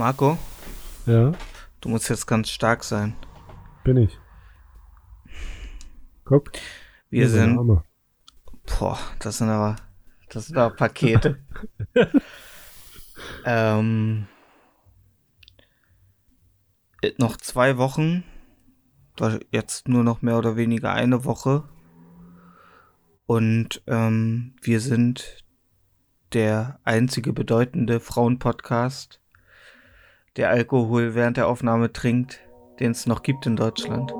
Marco, Ja, du musst jetzt ganz stark sein. bin ich. Guck. Wir sind. Arme. Boah, das sind aber. Das sind aber Pakete. ähm. äh, Noch zwei Wochen. Jetzt nur noch mehr oder weniger eine Woche. Und ähm, wir sind der einzige bedeutende Frauenpodcast, der Alkohol während der Aufnahme trinkt, den es noch gibt in Deutschland.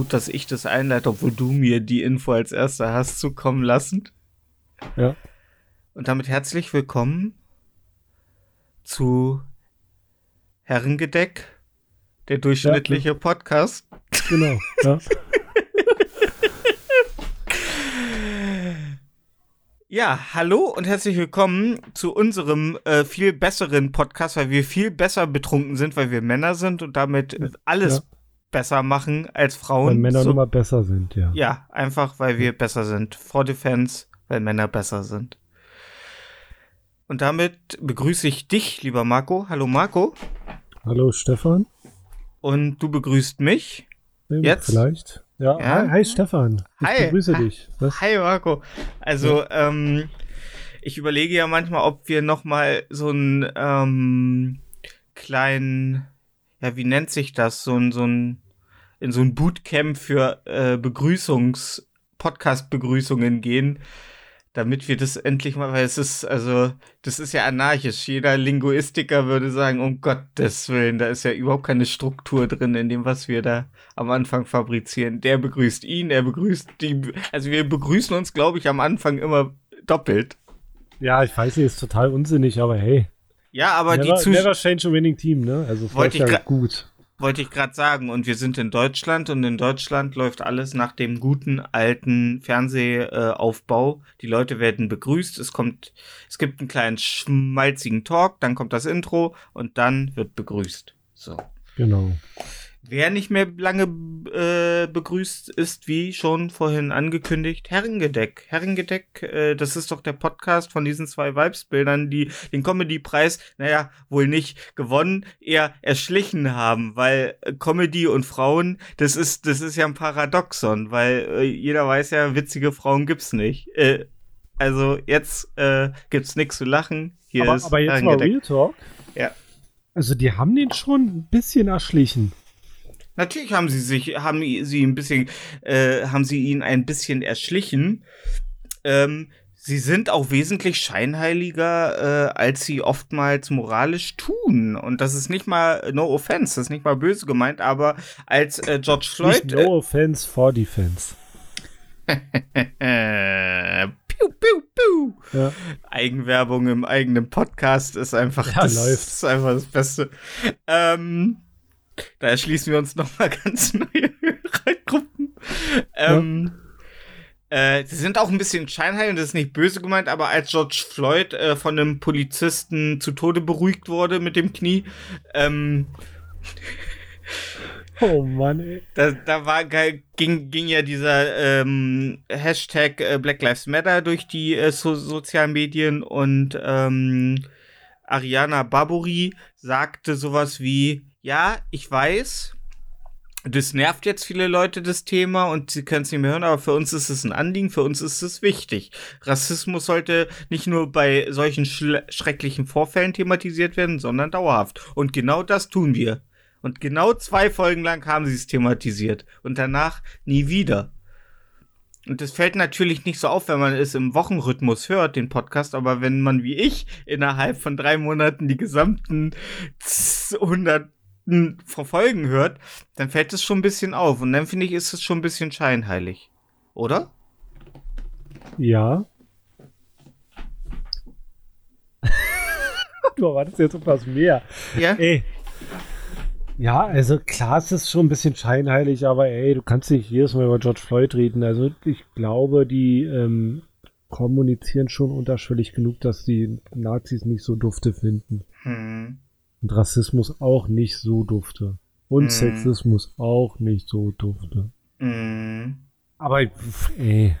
Gut, dass ich das einleite, obwohl du mir die Info als erster hast zukommen lassen. Ja. Und damit herzlich willkommen zu Herrengedeck, der durchschnittliche Podcast. Genau. Ja. Ja, hallo und herzlich willkommen zu unserem äh, viel besseren Podcast, weil wir viel besser betrunken sind, weil wir Männer sind und damit alles Ja. Besser machen als Frauen. Weil Männer So- mal besser sind, ja. Ja, einfach weil wir besser sind. For Defense, weil Männer besser sind. Und damit begrüße ich dich, lieber Marco. Hallo Marco. Hallo Stefan. Und du begrüßt mich. Ähm, Jetzt? Vielleicht. Ja, Ja. Hi, hi Stefan. Ich Hi. begrüße Hi. dich. Was? Hi Marco. Also, ähm, ich überlege ja manchmal, ob wir noch mal so einen ähm, kleinen, ja, wie nennt sich das? So ein, so ein, in so ein Bootcamp für äh, Begrüßungs, Podcast-Begrüßungen gehen, damit wir das endlich mal, weil es ist, also, das ist ja anarchisch. Jeder Linguistiker würde sagen, um Gottes Willen, da ist ja überhaupt keine Struktur drin in dem, was wir da am Anfang fabrizieren. Der begrüßt ihn, er begrüßt die, also wir begrüßen uns, glaube ich, am Anfang immer doppelt. Ja, ich weiß nicht, ist total unsinnig, aber hey. Ja, aber never, die Zuschauer. never change a winning team, ne? Also ich ja gut. Wollte ich gerade sagen. Und wir sind in Deutschland und in Deutschland läuft alles nach dem guten alten Fernsehaufbau. Die Leute werden begrüßt. Es kommt, es gibt einen kleinen schmalzigen Talk, dann kommt das Intro und dann wird begrüßt. So. Genau. Wer nicht mehr lange äh, begrüßt ist, wie schon vorhin angekündigt, Herrengedeck. Herrengedeck, äh, das ist doch der Podcast von diesen zwei Vibes-Bildern, die den Comedy-Preis, naja, wohl nicht gewonnen, eher erschlichen haben, weil äh, Comedy und Frauen, das ist, das ist ja ein Paradoxon, weil äh, jeder weiß ja, witzige Frauen gibt's nicht. Äh, also jetzt äh, gibt's nichts zu lachen. Hier Aber, ist aber jetzt mal. Real Talk. Ja. Also die haben den schon ein bisschen erschlichen. Natürlich haben sie sich, haben sie ein bisschen, äh, haben sie ihn ein bisschen erschlichen. Ähm, sie sind auch wesentlich scheinheiliger, äh, als sie oftmals moralisch tun. Und das ist nicht mal, no offense, das ist nicht mal böse gemeint, aber als äh, George Floyd. Nicht no offense for defense. Äh, piu, piu, piu. Ja. Eigenwerbung im eigenen Podcast ist einfach, Ja, das, läuft. ist einfach das Beste. Ähm, da erschließen wir uns nochmal ganz neue Hörergruppen. Ähm, äh, sie sind auch ein bisschen scheinheilig und das ist nicht böse gemeint, aber als George Floyd äh, von einem Polizisten zu Tode beruhigt wurde mit dem Knie, ähm, Oh Mann, ey. da, da war ging, ging ja dieser ähm, Hashtag äh, Black Lives Matter durch die äh, so sozialen Medien und ähm, Ariana Barbouri sagte sowas wie, ja, ich weiß, das nervt jetzt viele Leute, das Thema, und sie können es nicht mehr hören, aber für uns ist es ein Anliegen, für uns ist es wichtig. Rassismus sollte nicht nur bei solchen schrecklichen Vorfällen thematisiert werden, sondern dauerhaft. Und genau das tun wir. Und genau zwei Folgen lang haben sie es thematisiert. Und danach nie wieder. Und das fällt natürlich nicht so auf, wenn man es im Wochenrhythmus hört, den Podcast, aber wenn man wie ich innerhalb von drei Monaten die gesamten 100 Minuten verfolgen hört, dann fällt es schon ein bisschen auf. Und dann finde ich, ist es schon ein bisschen scheinheilig. Oder? Ja. du erwartest jetzt etwas mehr. Ja. Ey. Ja, also klar, es ist schon ein bisschen scheinheilig, aber ey, du kannst nicht jedes Mal über George Floyd reden. Also ich glaube, die ähm, kommunizieren schon unterschwellig genug, dass die Nazis nicht so dufte finden. Hm. Und Rassismus auch nicht so dufte. Und Mhm. Sexismus auch nicht so dufte. Hm. Aber ey,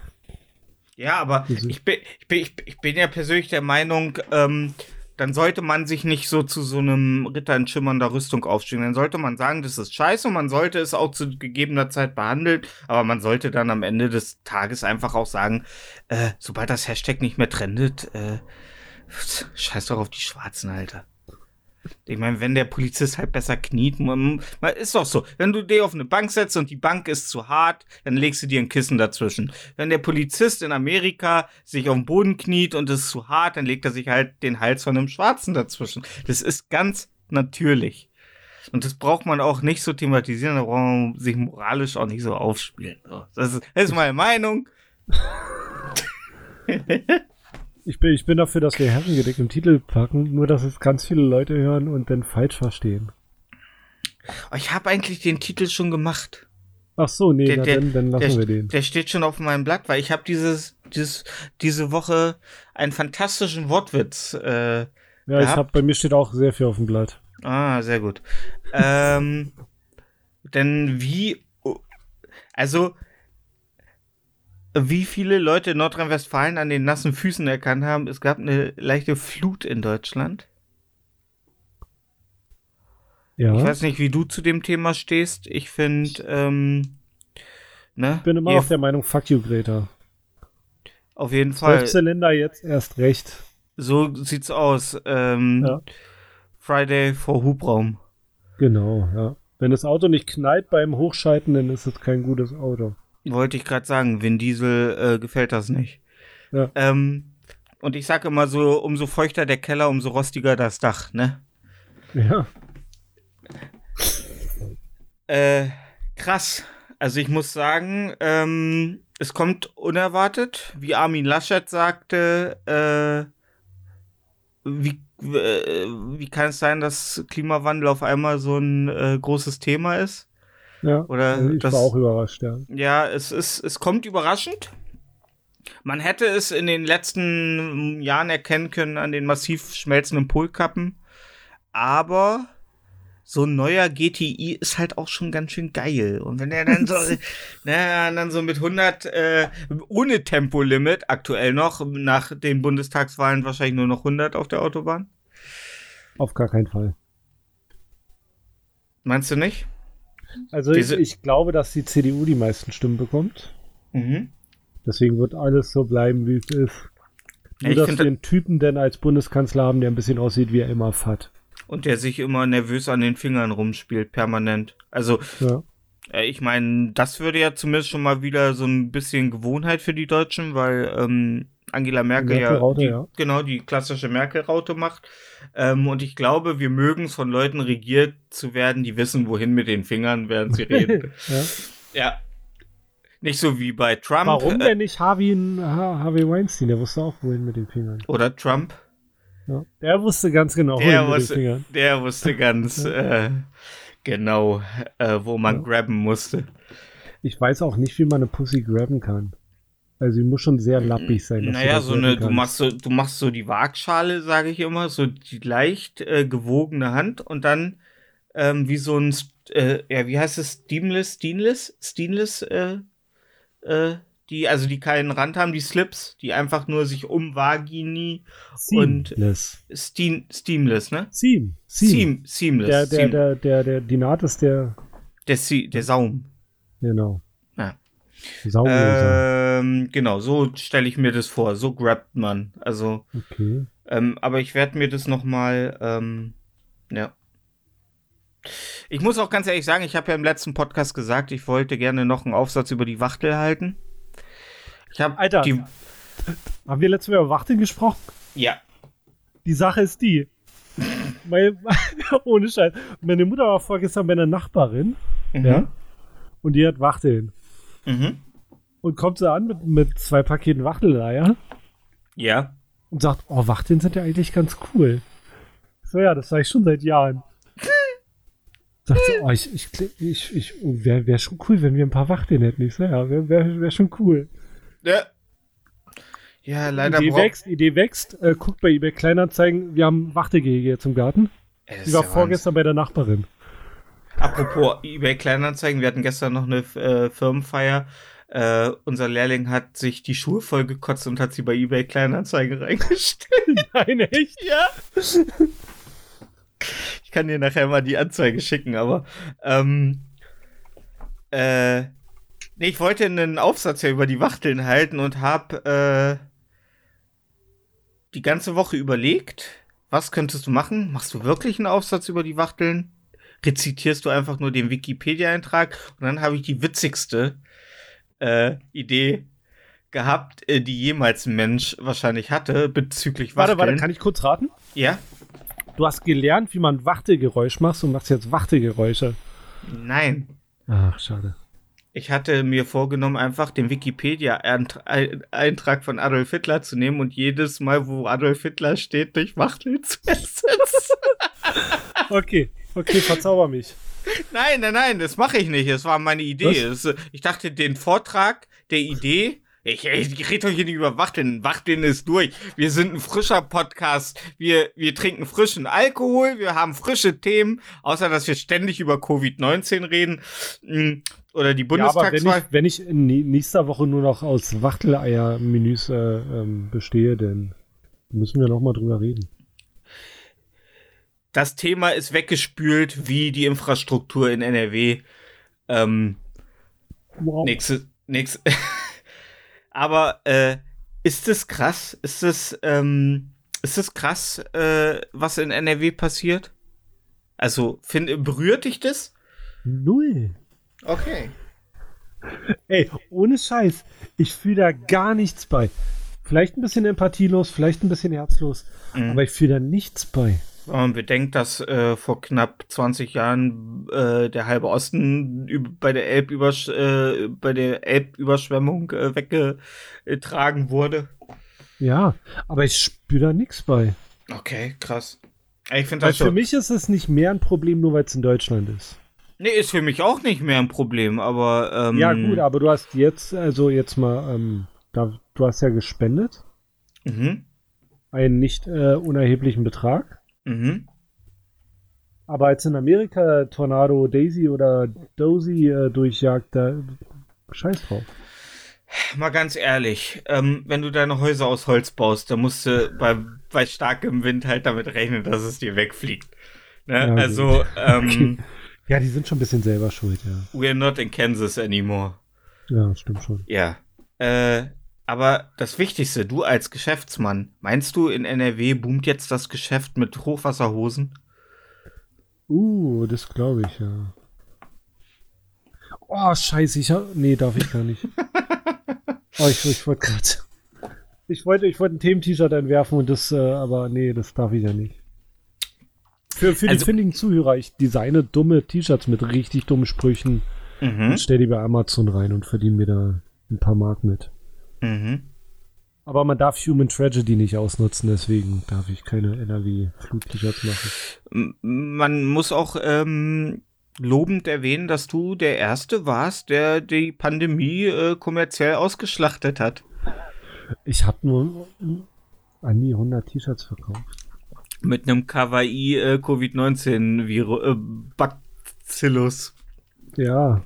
Ja, aber Wieso? ich bin, ich, bin, ich, bin- ich bin ja persönlich der Meinung, ähm, dann sollte man sich nicht so zu so einem Ritter in schimmernder Rüstung aufstehen. Dann sollte man sagen, das ist scheiße und man sollte es auch zu gegebener Zeit behandeln, aber man sollte dann am Ende des Tages einfach auch sagen, äh, sobald das Hashtag nicht mehr trendet, äh, scheiß doch auf die Schwarzen, Alter. Ich meine, wenn der Polizist halt besser kniet, ist doch so. Wenn du dir auf eine Bank setzt und die Bank ist zu hart, dann legst du dir ein Kissen dazwischen. Wenn der Polizist in Amerika sich auf den Boden kniet und ist zu hart, dann legt er sich halt den Hals von einem Schwarzen dazwischen. Das ist ganz natürlich. Und das braucht man auch nicht so thematisieren, da braucht man sich moralisch auch nicht so aufspielen. Das ist meine Meinung. ich bin, ich bin dafür, dass wir Herrengedeck im Titel packen, nur dass es ganz viele Leute hören und dann falsch verstehen. Oh, Ich habe eigentlich den Titel schon gemacht. Ach so, nee, Der- na, der- dann, dann lassen der, wir den. Der steht schon auf meinem Blatt, weil ich habe dieses, dieses, diese Woche einen fantastischen Wortwitz. Äh, Ja, ich hab, bei mir steht auch sehr viel auf dem Blatt. ah, sehr gut. ähm, denn wie, also, wie viele Leute in Nordrhein-Westfalen an den nassen Füßen erkannt haben, es gab eine leichte Flut in Deutschland. Ja, Ich weiß nicht, wie du zu dem Thema stehst. Ich finde, ähm, ne? ich bin immer noch der Meinung, fuck you, Greta. auf jeden Fall. Zwölfzylinder jetzt erst recht. So sieht's aus. Ähm, Ja. Friday vor Hubraum. Genau, ja. Wenn das Auto nicht knallt beim Hochschalten, dann ist es kein gutes Auto. Wollte ich gerade sagen, Vin Diesel äh, gefällt das nicht. Ja. Ähm, und ich sage immer so, umso feuchter der Keller, umso rostiger das Dach, ne? Ja. Äh, krass. Also ich muss sagen, ähm, es kommt unerwartet. Wie Armin Laschet sagte, äh, wie, äh, wie kann es sein, dass Klimawandel auf einmal so ein äh, großes Thema ist? Ja. Oder also ich das- war auch überrascht, ja. Ja, es ist, es kommt überraschend. Man hätte es in den letzten Jahren erkennen können an den massiv schmelzenden Polkappen. Aber so ein neuer GTI ist halt auch schon ganz schön geil. Und wenn er dann so, na, dann so mit 100, äh, ohne Tempolimit, aktuell noch, nach den Bundestagswahlen wahrscheinlich nur noch 100 auf der Autobahn. Auf gar keinen Fall. Meinst du nicht? Also ich, ich glaube, dass die CDU die meisten Stimmen bekommt. Mhm. Deswegen wird alles so bleiben, wie es ist. Nur, Ich dass wir einen Typen denn als Bundeskanzler haben, der ein bisschen aussieht, wie er immer hat. Und der sich immer nervös an den Fingern rumspielt, permanent. Also, Ja. Äh, Ich meine, das würde ja zumindest schon mal wieder so ein bisschen Gewohnheit für die Deutschen, weil ähm, Angela Merkel ja, Merkel-Raute, die, ja. genau die klassische Merkel-Raute macht. Ähm, und ich glaube, wir mögen es von Leuten regiert zu werden, die wissen, wohin mit den Fingern, während sie reden. ja. ja. Nicht so wie bei Trump. Warum äh, denn nicht Harvey, Ha- Harvey Weinstein? Der wusste auch, wohin mit den Fingern. Oder Trump. Ja. Der wusste ganz genau, Der wohin mit den wusste, Fingern. der wusste ganz äh, genau, äh, wo man Ja. grabben musste. Ich weiß auch nicht, wie man eine Pussy grabben kann. Also sie muss schon sehr lappig sein. Naja, so eine, du machst so, du machst so die Waagschale, sage ich immer, so die leicht äh, gewogene Hand und dann ähm, wie so ein, äh, ja, wie heißt es, Steamless, Steamless, Steamless, äh, äh, die, also die keinen Rand haben, die Slips, die einfach nur sich um Vagini und- Seamless. Steam, Steamless, ne? Seam. Seam. Seam, seamless. Der, der, Seam. der, der, der, die Naht ist der, der, der Saum. genau. Ja. Saumloser. Ähm, genau, so stelle ich mir das vor. So grabt man. Also, okay. Ähm, aber ich werde mir das noch mal, ähm, ja. Ich muss auch ganz ehrlich sagen, ich habe ja im letzten Podcast gesagt, ich wollte gerne noch einen Aufsatz über die Wachtel halten. Ich habe Alter. die, Haben wir letztes Mal über Wachteln gesprochen? ja, Die Sache ist die. Meine, ohne Scheiß. Meine Mutter war vorgestern bei einer Nachbarin, Mhm. ja, und die hat Wachteln. Mhm. Und kommt sie an mit, mit zwei Paketen Wachteleier Ja. und sagt, oh, Wachteln sind ja eigentlich ganz cool. So, ja, das sage ich schon seit Jahren. Sagt sie, oh, ich, ich, ich, ich wäre wär schon cool, wenn wir ein paar Wachteln hätten. Ich so, ja, wäre wär, wär schon cool. Ja. Ja, leider Idee wächst, Idee wächst. Äh, guckt bei eBay Kleinanzeigen, wir haben Wachtelgehege jetzt im Garten. Die war ja vorgestern bei der Nachbarin. Apropos eBay Kleinanzeigen, wir hatten gestern noch eine äh, Firmenfeier. Äh, unser Lehrling hat sich die Schuhe voll gekotzt und hat sie bei eBay Kleinanzeigen reingestellt. Nein, echt? Ja. Ich kann dir nachher mal die Anzeige schicken, aber ähm, äh, nee, ich wollte einen Aufsatz ja über die Wachteln halten und habe äh, die ganze Woche überlegt, was könntest du machen? Machst du wirklich einen Aufsatz über die Wachteln? Rezitierst du einfach nur den Wikipedia-Eintrag? Und dann habe ich die witzigste äh, Idee gehabt, äh, die jemals ein Mensch wahrscheinlich hatte bezüglich Warte, Wachteln. warte, kann ich kurz raten? Ja? Du hast gelernt, wie man Wachtelgeräusch macht und machst jetzt Wachtelgeräusche. Nein. Ach, schade. Ich hatte mir vorgenommen, einfach den Wikipedia-Eintrag von Adolf Hitler zu nehmen und jedes Mal, wo Adolf Hitler steht, durch Wachtel zu ersetzen. Okay, okay, verzauber mich. nein, nein, nein, das mache ich nicht. Das war meine Idee. Das, ich dachte, den Vortrag der Idee. Ich, ich rede doch hier nicht über Wachteln. Wachteln ist durch. Wir sind ein frischer Podcast. Wir, wir trinken frischen Alkohol. Wir haben frische Themen. Außer, dass wir ständig über Covid-19 reden. Mm, Oder die Ja, aber wenn Bundestagswahl. ich, wenn ich in nächster Woche nur noch aus Wachteleier-Menüs äh, ähm, bestehe, dann müssen wir noch mal drüber reden. Das Thema ist weggespült, wie die Infrastruktur in NRW. Ähm, Wow. nächste, nächste. Aber äh, ist es krass? Ist es, ähm, ist es krass, äh, was in NRW passiert? Also, find, berührt dich das? Null. Okay. Ey, ohne Scheiß, ich fühle da gar nichts bei. Vielleicht ein bisschen empathielos, vielleicht ein bisschen herzlos, Mhm. aber ich fühle da nichts bei. Wenn man bedenkt, dass äh, vor knapp 20 Jahren äh, der halbe Osten bei der Elbübersch äh, bei der Elbüberschwemmung äh, weggetragen wurde. Ja, aber ich spüre da nichts bei. Okay, krass. Ich finde das für schon. mich ist es nicht mehr ein Problem, nur weil es in Deutschland ist. Nee, ist für mich auch nicht mehr ein Problem, aber ähm, Ja, gut, aber du hast jetzt, also jetzt mal, ähm, da, du hast ja gespendet, Mhm, einen nicht äh, unerheblichen Betrag. Mhm. Aber als in Amerika Tornado Daisy oder Dozy äh, durchjagt, da scheiß drauf. Mal ganz ehrlich, ähm, wenn du deine Häuser aus Holz baust, dann musst du bei, bei starkem Wind halt damit rechnen, dass es dir wegfliegt. Ne? Ja, also, ähm, Ja, die sind schon ein bisschen selber schuld, ja. we're not in Kansas anymore. Ja, stimmt schon. Ja. Äh, aber das Wichtigste, du als Geschäftsmann, meinst du, in NRW boomt jetzt das Geschäft mit Hochwasserhosen? Uh, das glaube ich, ja. Oh, scheiße, ich hab, Nee, darf ich gar nicht. oh, ich, ich wollte gerade. Ich wollte ich wollte ein Themen-T-Shirt entwerfen und das, äh, aber nee, das darf ich ja nicht. Für, für die Also- findigen Zuhörer, ich designe dumme T-Shirts mit richtig dummen Sprüchen Mhm. und stell die bei Amazon rein und verdiene mir da ein paar Mark mit. Mhm. Aber man darf Human Tragedy nicht ausnutzen, deswegen darf ich keine NRW-Flut-T-Shirts machen. Man muss auch ähm, lobend erwähnen, dass du der Erste warst, der die Pandemie äh, kommerziell ausgeschlachtet hat. Ich habe nur an die 100 T-Shirts verkauft. Mit einem Kawaii äh, Covid-19-Virus, äh. Ja.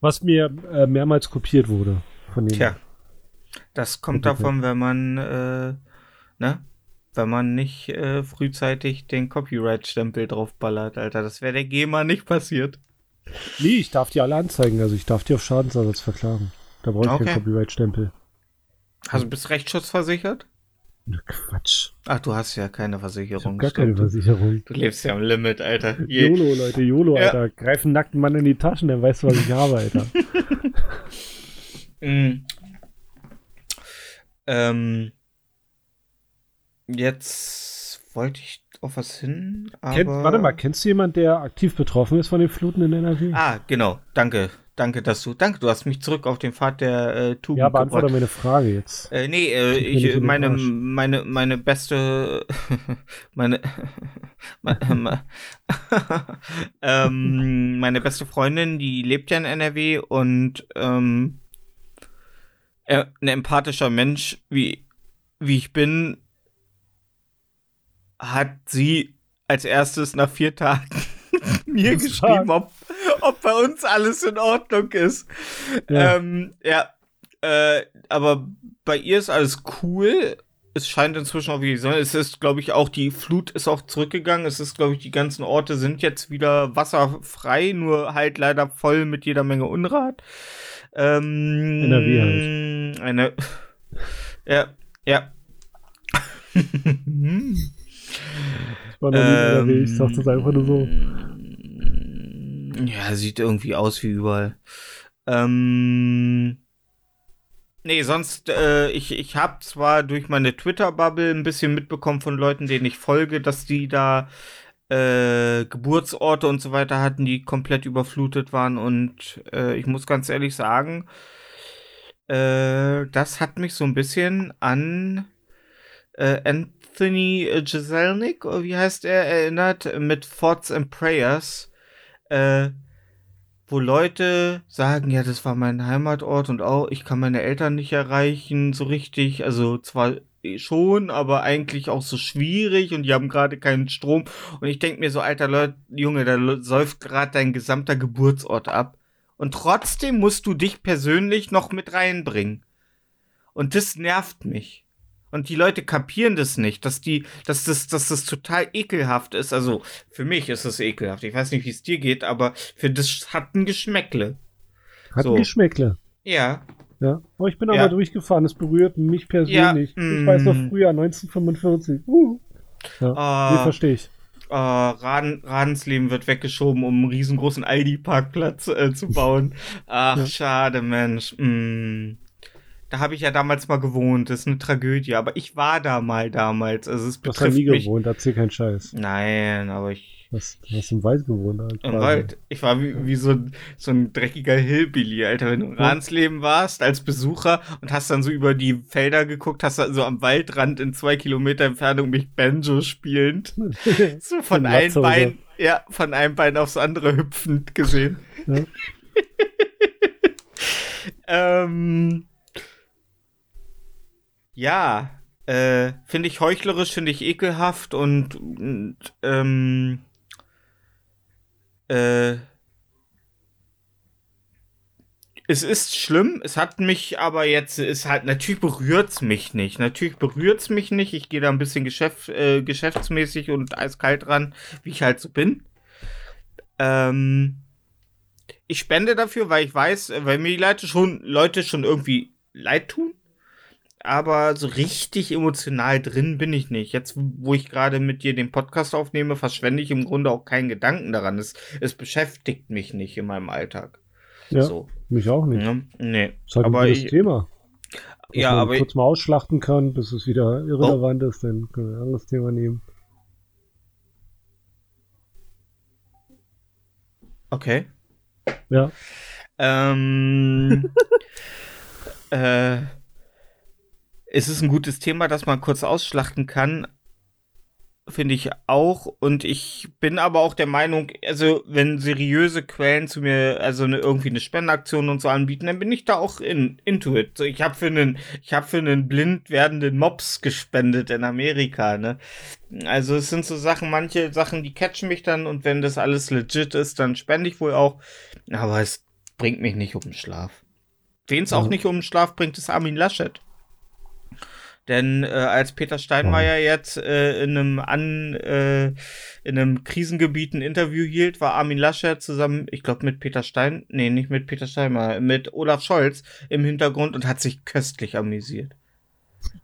Was mir äh, mehrmals kopiert wurde von den. Tja, das kommt davon, wenn man, äh, ne? Wenn man nicht äh, frühzeitig den Copyright-Stempel draufballert, Alter. Das wäre der GEMA nicht passiert. Nee, ich darf die alle anzeigen, also ich darf die auf Schadensersatz verklagen. Da brauche ich Okay. keinen Copyright-Stempel. Also bist rechtsschutzversichert? Na, Quatsch. Ach, du hast ja keine Ich habe Versicherung. gar keine. Versicherung. Du lebst ja am Limit, Alter. Je, YOLO, Leute, YOLO, Ja. Alter. Greif einen nackten Mann in die Taschen, dann weißt du, was ich habe, Alter. Mm. Ähm, jetzt wollte ich auf was hin. Kennt, aber- warte mal, kennst du jemanden, der aktiv betroffen ist von den Fluten in NRW? Ah, genau. Danke. Danke, dass du. Danke, du hast mich zurück auf den Pfad der äh, Tugend ja, beantworte gebracht. mir eine Frage jetzt. Äh, nee, äh, ich, den meine, meine, meine beste, meine, meine, ähm, meine beste Freundin, die lebt ja in NRW und ähm, äh, ein empathischer Mensch, wie, wie ich bin, hat sie als erstes nach vier Tagen mir geschrieben, ob, ob bei uns alles in Ordnung ist. Ja. Ähm, ja, äh, aber bei ihr ist alles cool. Es scheint inzwischen auch wie Sonne. Es ist, glaube ich, auch die Flut ist auch zurückgegangen. Es ist, glaube ich, die ganzen Orte sind jetzt wieder wasserfrei, nur halt leider voll mit jeder Menge Unrat. Ähm, NRW halt. Eine. Ja, ja. Ich war noch nie in NRW, ich sag das einfach nur so. Ähm, Ja, sieht irgendwie aus wie überall. Ähm. Nee, sonst, äh, ich, ich habe zwar durch meine Twitter-Bubble ein bisschen mitbekommen von Leuten, denen ich folge, dass die da äh, Geburtsorte und so weiter hatten, die komplett überflutet waren. Und äh, ich muss ganz ehrlich sagen, äh, das hat mich so ein bisschen an äh, Anthony Jeselnik, oder wie heißt er, erinnert, mit Thoughts and Prayers, äh, wo Leute sagen, ja, das war mein Heimatort und auch, ich kann meine Eltern nicht erreichen, so richtig, also zwar schon, aber eigentlich auch so schwierig und die haben gerade keinen Strom und ich denke mir so, alter Leute, Junge, da säuft gerade dein gesamter Geburtsort ab und trotzdem musst du dich persönlich noch mit reinbringen. Und das nervt mich. Und die Leute kapieren das nicht, dass die, dass das, dass das total ekelhaft ist. Also für mich ist es ekelhaft. Ich weiß nicht, wie es dir geht, aber für das hat ein Geschmäckle. Hat So. ein Geschmäckle. Ja. Ja. Aber ich bin Ja. mal durchgefahren, es berührt mich persönlich. Ja, ich mm. weiß noch früher, 1945. Uh. Ja, nee, Äh, verstehe ich. äh, Raden, Radensleben wird weggeschoben, um einen riesengroßen Aldi-Parkplatz äh, zu bauen. Ach, Ja. schade, Mensch. Mm. Da habe ich ja damals mal gewohnt. Das ist eine Tragödie. Aber ich war da mal damals. Also es Du hast ja betrifft nie mich. gewohnt, erzähl keinen Scheiß. Nein, aber ich. Du hast, du hast im Wald gewohnt. Halt, Im. Wald. Ich war wie, wie so, ein, so ein dreckiger Hillbilly, Alter. Wenn du in Ja. Rahnsleben warst als Besucher und hast dann so über die Felder geguckt, hast dann so am Waldrand in zwei Kilometer Entfernung mich Banjo spielend. So von einem. Bein, ja, von einem Bein aufs andere hüpfend gesehen. Ja. ähm, ja, äh, finde ich heuchlerisch, finde ich ekelhaft und, und ähm, äh, es ist schlimm, es hat mich aber jetzt, es halt, natürlich berührt's mich nicht. Natürlich berührt's mich nicht. Ich gehe da ein bisschen Geschäft, äh, geschäftsmäßig und eiskalt ran, wie ich halt so bin. Ähm, ich spende dafür, weil ich weiß, äh, weil mir die Leute schon, Leute schon irgendwie leid tun. Aber so richtig emotional drin bin ich nicht. Jetzt, wo ich gerade mit dir den Podcast aufnehme, verschwende ich im Grunde auch keinen Gedanken daran. Es, es beschäftigt mich nicht in meinem Alltag. Ja, So. mich auch nicht. Ne? Nee. Ist halt aber ich, Thema. Was ja, man aber Oh. kurz mal ausschlachten kann, bis es wieder irrelevant ist, dann können wir ein anderes Thema nehmen. okay. Ja, Ähm, äh, es ist ein gutes Thema, das man kurz ausschlachten kann. Finde ich auch. Und ich bin aber auch der Meinung, also, wenn seriöse Quellen zu mir, also eine, irgendwie eine Spendenaktion und so anbieten, dann bin ich da auch in, into it. So, ich habe für einen, ich habe für einen blind werdenden Mops gespendet in Amerika, ne? Also, es sind so Sachen, manche Sachen, die catchen mich dann und wenn das alles legit ist, dann spende ich wohl auch. Aber es bringt mich nicht um den Schlaf. Wen es auch Ja. nicht um den Schlaf bringt, ist Armin Laschet. Denn äh, als Peter Steinmeier jetzt äh, in einem an äh, in einem Krisengebiet ein Interview hielt, war Armin Laschet zusammen, ich glaube mit Peter Stein, nee, nicht mit Peter Steinmeier, mit Olaf Scholz im Hintergrund und hat sich köstlich amüsiert.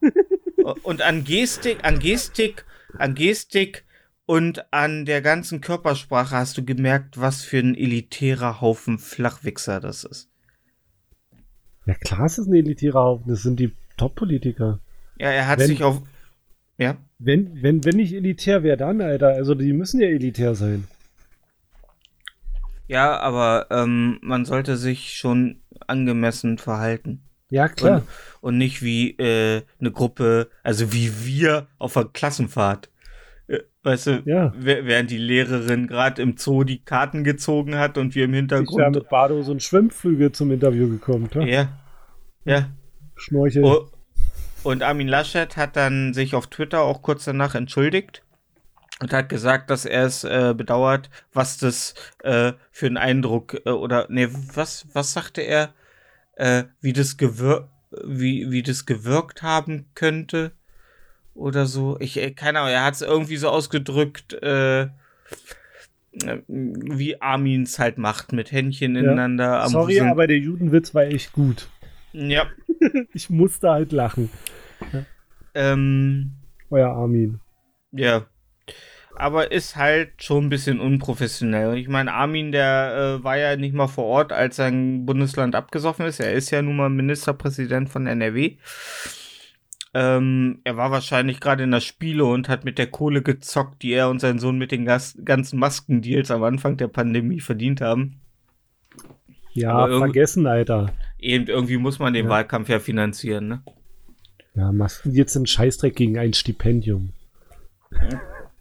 und an Gestik, an Gestik, an Gestik und an der ganzen Körpersprache hast du gemerkt, was für ein elitärer Haufen Flachwichser das ist. ja klar, es ist ein elitärer Haufen, das sind die Top-Politiker. Ja, er hat Wenn- sich auf Ja. Wenn, wenn, wenn nicht elitär, wer dann, Alter? Also die müssen ja elitär sein. Ja, aber ähm, man sollte sich schon angemessen verhalten. Ja, klar. Und, und nicht wie äh, eine Gruppe, also wie wir auf einer Klassenfahrt. Äh, Weißt du, Ja. während die Lehrerin gerade im Zoo die Karten gezogen hat und wir im Ich Hintergrund. mit Bardos und Schwimmflüge zum Interview gekommen. Ja? Ja. Ja. Schnorchel. Oh, und Armin Laschet hat dann sich auf Twitter auch kurz danach entschuldigt und hat gesagt, dass er es äh, bedauert, was das äh, für einen Eindruck äh, oder nee, was was sagte er, äh, wie das gewir wie wie das gewirkt haben könnte oder so. Ich äh, keine Ahnung, er hat es irgendwie so ausgedrückt. Äh, wie Armin's halt macht mit Händchen Ja. ineinander Sorry, Wuseln. aber der Judenwitz war echt gut. ja Ich musste halt lachen. Ähm, Euer Armin. Ja. Aber ist halt schon ein bisschen unprofessionell. Ich meine, Armin, der äh, war ja nicht mal vor Ort, als sein Bundesland abgesoffen ist. Er ist ja nun mal Ministerpräsident von NRW. Ähm, er war wahrscheinlich gerade in der Spiele und hat mit der Kohle gezockt, die er und sein Sohn mit den gas ganzen Maskendeals am Anfang der Pandemie verdient haben. Ja, vergessen, Alter. Eben, irgendwie muss man den Ja. Wahlkampf ja finanzieren, ne? Ja, Masken jetzt ein Scheißdreck gegen ein Stipendium.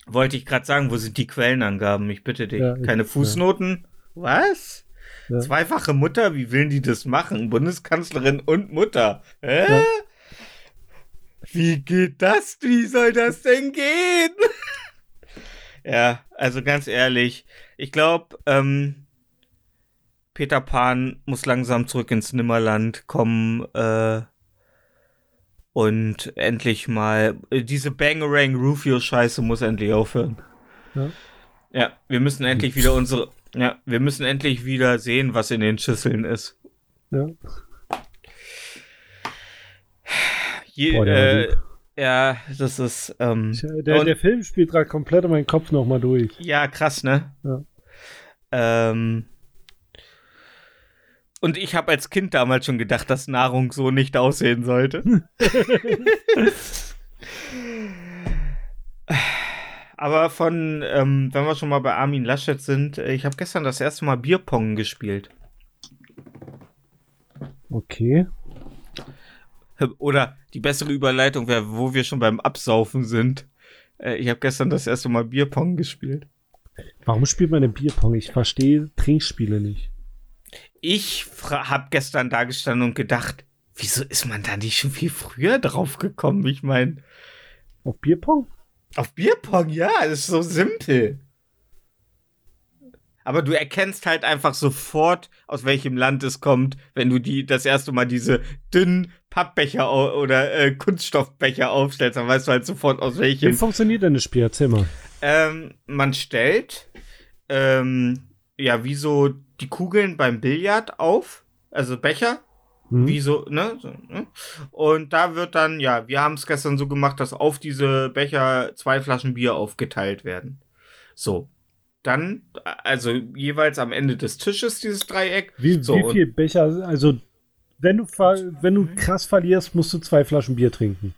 Wollte ich gerade sagen, wo sind die Quellenangaben? Ich bitte dich. Ja, ich- Keine Fußnoten? Was? Zweifache Mutter, wie will die das machen? Bundeskanzlerin und Mutter. Hä? Wie geht das? Wie soll das denn gehen? ja, also ganz ehrlich, ich glaube, ähm, Peter Pan muss langsam zurück ins Nimmerland kommen äh, und endlich mal äh, diese Bangerang Rufio Scheiße muss endlich aufhören. Ja. Ja, wir müssen endlich wieder unsere ja, wir müssen endlich wieder sehen, was in den Schüsseln ist. Ja. Je, Boah, äh, ja, das ist ähm, äh, der, der Film spielt gerade komplett in meinen Kopf nochmal durch. Ja, krass, ne? Ja. Ähm, und ich habe als Kind damals schon gedacht, dass Nahrung so nicht aussehen sollte. Aber von, ähm, wenn wir schon mal bei Armin Laschet sind, äh, ich habe gestern das erste Mal Bierpong gespielt. Okay. Oder die bessere Überleitung wäre, wo wir schon beim Absaufen sind. Äh, ich habe gestern das erste Mal Bierpong gespielt. Warum spielt man denn Bierpong? Ich verstehe Trinkspiele nicht. Ich habe gestern da gestanden und gedacht, wieso ist man da nicht schon viel früher drauf gekommen? Ich meine, Auf Bierpong? auf Bierpong, ja, das ist so simpel. Aber du erkennst halt einfach sofort, aus welchem Land es kommt, wenn du die das erste Mal diese dünnen Pappbecher oder äh, Kunststoffbecher aufstellst, dann weißt du halt sofort, aus Wie welchem. funktioniert denn das Spiel? Erzähl mal. Ähm, man stellt, ähm, ja, wie so die Kugeln beim Billard auf, also Becher, Hm? wie so, ne? So, ne? Und da wird dann, ja, wir haben es gestern so gemacht, dass auf diese Becher zwei Flaschen Bier aufgeteilt werden. So. Dann, also jeweils am Ende des Tisches dieses Dreieck. Wie, so, wie viel Becher? Also, wenn du, wenn du krass verlierst, musst du zwei Flaschen Bier trinken.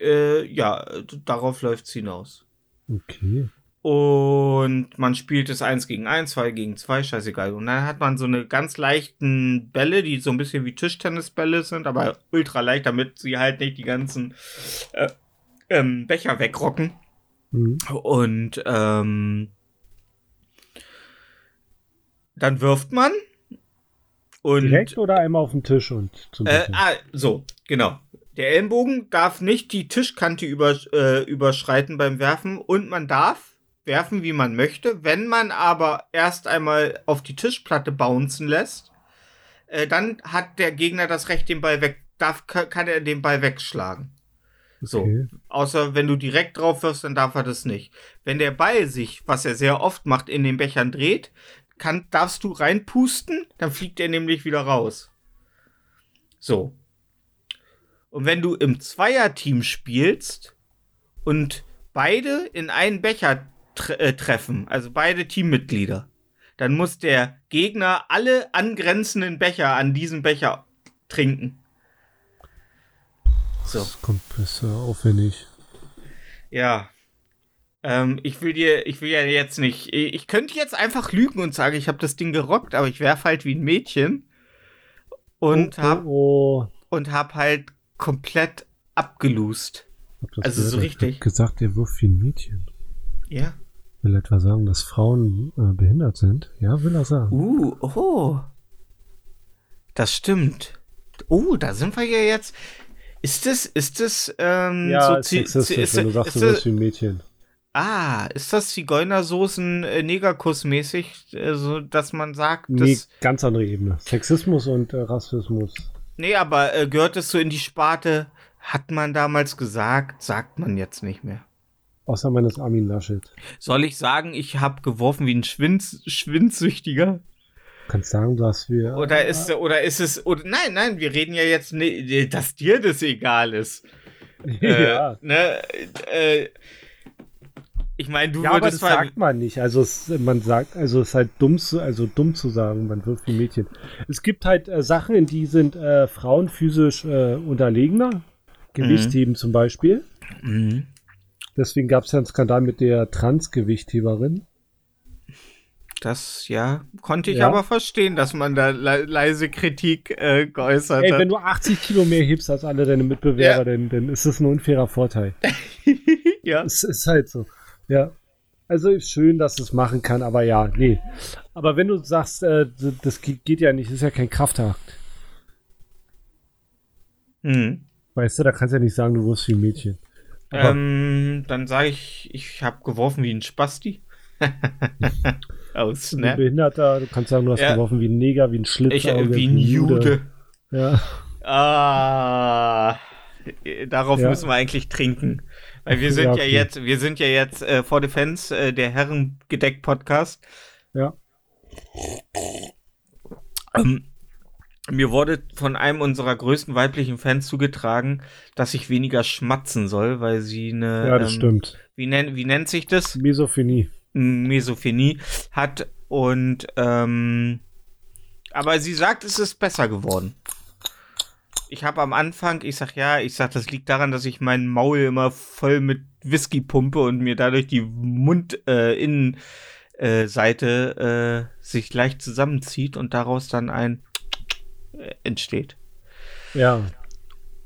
Äh, ja, darauf läuft's hinaus. Okay. Und man spielt es 1 gegen 1, 2 gegen 2, scheißegal. Und dann hat man so eine ganz leichten Bälle, die so ein bisschen wie Tischtennisbälle sind, aber ultra leicht, damit sie halt nicht die ganzen äh, ähm, Becher wegrocken. Hm. Und ähm, dann wirft man. Und Direkt oder einmal auf den Tisch und zum äh, ah, so, genau. Der Ellenbogen darf nicht die Tischkante über, äh, überschreiten beim Werfen und man darf werfen, wie man möchte. Wenn man aber erst einmal auf die Tischplatte bouncen lässt, äh, dann hat der Gegner das Recht, den Ball weg, darf, ka- kann er den Ball wegschlagen. So. Okay. Außer wenn du direkt drauf wirfst, dann darf er das nicht. Wenn der Ball sich, was er sehr oft macht, in den Bechern dreht, kann, darfst du reinpusten, dann fliegt er nämlich wieder raus. So. Und wenn du im Zweierteam spielst und beide in einen Becher tre äh, treffen, also beide Teammitglieder, dann muss der Gegner alle angrenzenden Becher an diesem Becher trinken. So. Das kommt besser aufwendig. Ja. Ähm, ich will dir, ich will ja jetzt nicht. Ich könnte jetzt einfach lügen und sagen, ich habe das Ding gerockt, aber ich werfe halt wie ein Mädchen. Und oh, hab, oh, und hab halt komplett abgelust. Also so gehört? richtig. Ich hab gesagt, er wirft wie ein Mädchen. Ja. Will etwa sagen, dass Frauen äh, behindert sind? Ja, will er sagen. Uh, oh. Das stimmt. Oh, da sind wir ja jetzt. Ist das, ist das, ähm, ja, so ist ist, wenn du sagst, ist, du wirst wie ein Mädchen. Ah, ist das Zigeunersoßen äh, Negerkuss-mäßig, äh, so dass man sagt, Nee, ganz andere Ebene. Sexismus und äh, Rassismus. nee, aber äh, gehört es so in die Sparte, hat man damals gesagt, sagt man jetzt nicht mehr. Außer meines Armin Laschet. Soll ich sagen, ich habe geworfen wie ein Schwinz, Schwindsüchtiger? Du kannst sagen, dass wir. Oder ist, oder ist es, oder, nein, nein, wir reden ja jetzt, ne, dass dir das egal ist. Äh, ja. Ne, äh, ich meine, du Ja, aber das würdest sagt man nicht. Also es, man sagt, also es ist halt dumm zu, also dumm zu sagen, man wirft wie Mädchen. Es gibt halt äh, Sachen, in die sind äh, Frauen physisch äh, unterlegener. Gewichtheben zum Beispiel. Mhm. Deswegen gab es ja einen Skandal mit der Transgewichtheberin. Das, ja, konnte ich Ja. aber verstehen, dass man da le leise Kritik äh, geäußert Ey, hat. wenn du 80 Kilo mehr hebst als alle deine Mitbewerber, Ja. dann, dann ist das ein unfairer Vorteil. ja. Es ist halt so. Ja. Also ist schön, dass es machen kann, aber ja, nee. Aber wenn du sagst, äh, das geht ja nicht, ist ja kein Kraftakt. Hm. Weißt du, da kannst du ja nicht sagen, du wirst wie ein Mädchen. Ähm, dann sage ich, ich habe geworfen wie ein Spasti. Aus, Wie ein ne? Behinderter, du kannst sagen, du hast Ja. geworfen wie ein Neger, wie ein Ich, Schlitzauge, äh, wie ein Jude. Ja. Ah, darauf Ja. müssen wir eigentlich trinken. Weil wir sind Ja, ja, okay. jetzt, wir sind ja jetzt äh, vor Defense, äh, der Herrengedeck-Podcast. Ja. Ähm, mir wurde von einem unserer größten weiblichen Fans zugetragen, dass ich weniger schmatzen soll, weil sie eine. ja, das ähm, stimmt. Wie, nennt, wie nennt sich das? Misophonie. Mesophenie hat und ähm, aber sie sagt, es ist besser geworden. Ich habe am Anfang, ich sag ja, ich sag, das liegt daran, dass ich meinen Maul immer voll mit Whisky pumpe und mir dadurch die Mundinnenseite äh, äh, sich leicht zusammenzieht und daraus dann ein entsteht. Ja.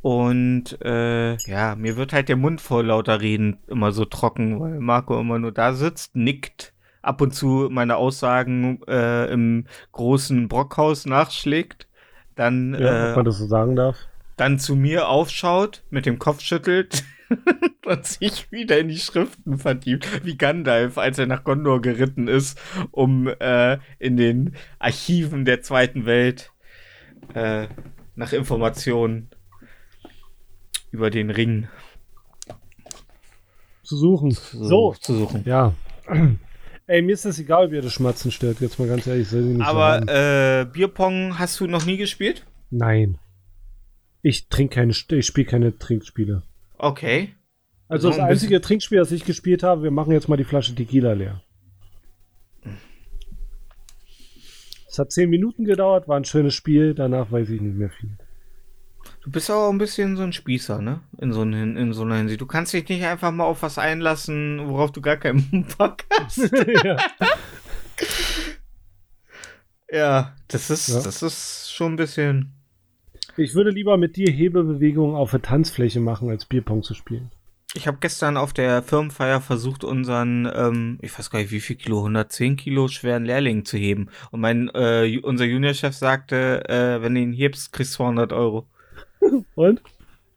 Und äh, ja, mir wird halt der Mund vor lauter Reden immer so trocken, weil Marco immer nur da sitzt, nickt, ab und zu meine Aussagen äh, im großen Brockhaus nachschlägt, dann, ja äh, man das so sagen darf. dann zu mir aufschaut, mit dem Kopf schüttelt und sich wieder in die Schriften vertieft, wie Gandalf, als er nach Gondor geritten ist, um äh, in den Archiven der Zweiten Welt äh, nach Informationen über den Ring Zu suchen. So. zu suchen. Ja. Ey, mir ist das egal, wie ihr das Schmatzen stört. Jetzt mal ganz ehrlich, soll ich nicht Aber äh, Bierpong hast du noch nie gespielt? Nein. Ich trinke keine, ich spiele keine Trinkspiele. Okay. Also So das einzige Trinkspiel, das ich gespielt habe, wir machen jetzt mal die Flasche Tequila leer. Es hat zehn Minuten gedauert, war ein schönes Spiel, danach weiß ich nicht mehr viel. Du bist auch ein bisschen so ein Spießer, ne? In so, in, in so einer Hinsicht. Du kannst dich nicht einfach mal auf was einlassen, worauf du gar keinen Bock hast. ja. ja, das ist, Ja. das ist schon ein bisschen. Ich würde lieber mit dir Hebebewegungen auf der Tanzfläche machen, als Bierpong zu spielen. Ich habe gestern auf der Firmenfeier versucht, unseren, ähm, ich weiß gar nicht, wie viel Kilo, 110 Kilo schweren Lehrling zu heben. Und mein, äh, unser Juniorchef sagte, äh, wenn du ihn hebst, kriegst du 200 Euro. Und?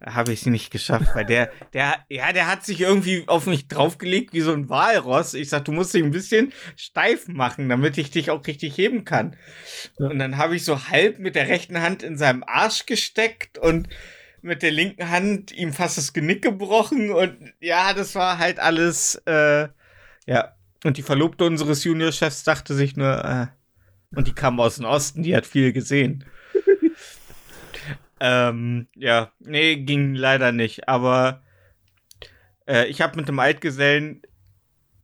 Habe ich nicht geschafft, weil der, der, ja, der hat sich irgendwie auf mich draufgelegt wie so ein Walross. Ich sag, du musst dich ein bisschen steif machen, damit ich dich auch richtig heben kann. Ja. Und dann habe ich so halb mit der rechten Hand in seinem Arsch gesteckt und mit der linken Hand ihm fast das Genick gebrochen und ja, das war halt alles, äh, ja. Und die Verlobte unseres Juniorchefs dachte sich nur, äh, und die kam aus dem Osten, die hat viel gesehen. ähm, ja, nee, ging leider nicht, aber äh, ich habe mit dem Altgesellen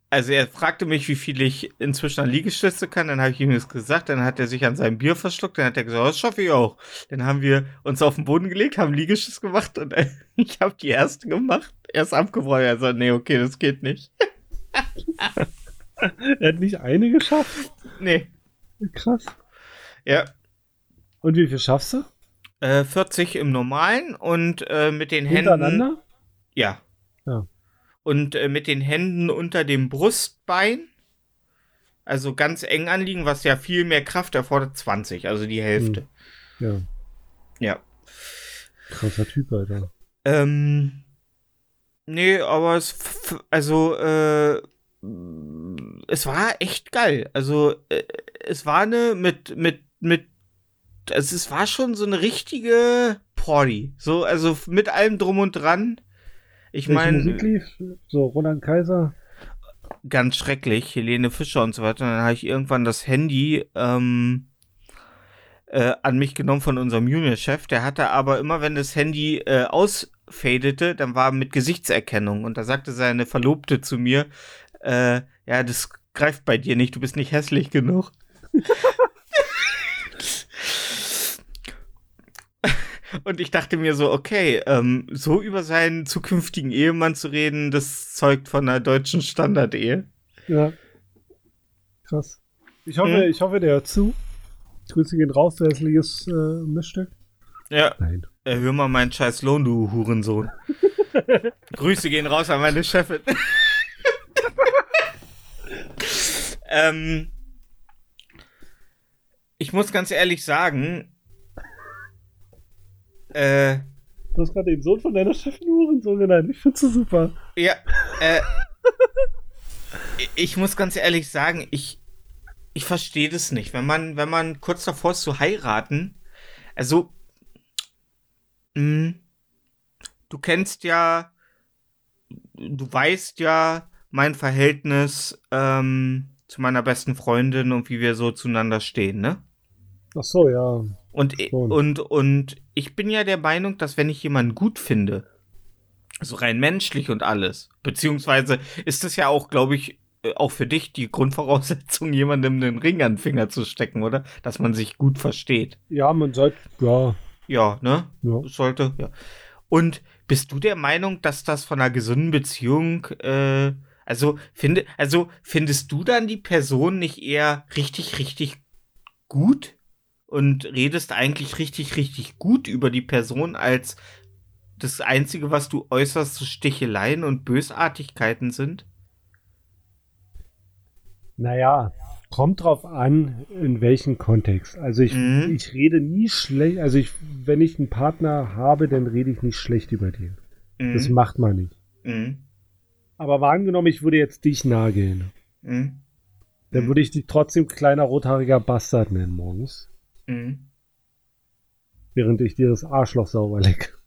also er fragte mich, wie viel ich inzwischen an Liegestütze kann. Dann habe ich ihm das gesagt. Dann hat er sich an seinem Bier verschluckt. Dann hat er gesagt, das schaffe ich auch. Dann haben wir uns auf den Boden gelegt, haben Liegestütze gemacht und äh, ich habe die erste gemacht. Er ist abgebrochen. Er sagt, nee, okay, das geht nicht. er hat nicht eine geschafft. Nee. Krass. Ja. Und wie viel schaffst du? Äh, 40 im Normalen und äh, mit den Händen. Hintereinander? Ja. Ja. Und äh, mit den Händen unter dem Brustbein. Also ganz eng anliegen, was ja viel mehr Kraft erfordert. 20, also die Hälfte. Ja. Ja. Krasser Typ, Alter. Ähm. Nee, aber es. Also, äh. Es war echt geil. Also, äh, es war eine mit. mit. mit. Also, es war schon so eine richtige Party. So, also mit allem Drum und Dran. Ich Welche Musik meine, lief? So, Roland Kaiser. ganz schrecklich, Helene Fischer und so weiter. Und dann habe ich irgendwann das Handy ähm, äh, an mich genommen von unserem Juniorchef. Der hatte aber immer, wenn das Handy äh, ausfadete, dann war mit Gesichtserkennung. Und da sagte seine Verlobte zu mir, äh, ja, das greift bei dir nicht, du bist nicht hässlich genug. Und ich dachte mir so, okay, ähm, so über seinen zukünftigen Ehemann zu reden, das zeugt von einer deutschen Standardehe. Ja. Krass. Ich hoffe, Hm. ich hoffe, der hört zu. Grüße gehen raus, hässliches äh, Mischstück. Ja, Nein. äh, hör mal meinen scheiß Lohn, du Hurensohn. Grüße gehen raus an meine Chefin. ähm, ich muss ganz ehrlich sagen, äh, Du hast gerade den Sohn von deiner Chefin Hurensohn genannt. Ich find's so super. Ja, äh, ich muss ganz ehrlich sagen, ich, ich verstehe das nicht. Wenn man, wenn man kurz davor ist zu heiraten, also, mh, du kennst ja, du weißt ja mein Verhältnis ähm, zu meiner besten Freundin und wie wir so zueinander stehen, ne? Ach so, ja. Und, und, und ich bin ja der Meinung, dass wenn ich jemanden gut finde, so rein menschlich und alles, beziehungsweise ist es ja auch, glaube ich, äh, auch für dich die Grundvoraussetzung, jemandem den Ring an den Finger zu stecken, oder? Dass man sich gut versteht. Ja, man sollte, ja, Ja, ne? ja. Sollte, ja. Und bist du der Meinung, dass das von einer gesunden Beziehung, äh, also finde, also findest du dann die Person nicht eher richtig, richtig gut und redest eigentlich richtig, richtig gut über die Person, als das Einzige, was du äußerst, Sticheleien und Bösartigkeiten sind? Naja, kommt drauf an, in welchem Kontext. Also ich, Mhm. ich rede nie schlecht, also ich, wenn ich einen Partner habe, dann rede ich nicht schlecht über den. Das Mhm. macht man nicht. Mhm. Aber mal angenommen, ich würde jetzt dich nageln. Mhm. Dann Mhm. würde ich dich trotzdem kleiner rothaariger Bastard nennen morgens. Mhm. Während ich dir das Arschloch sauber leck.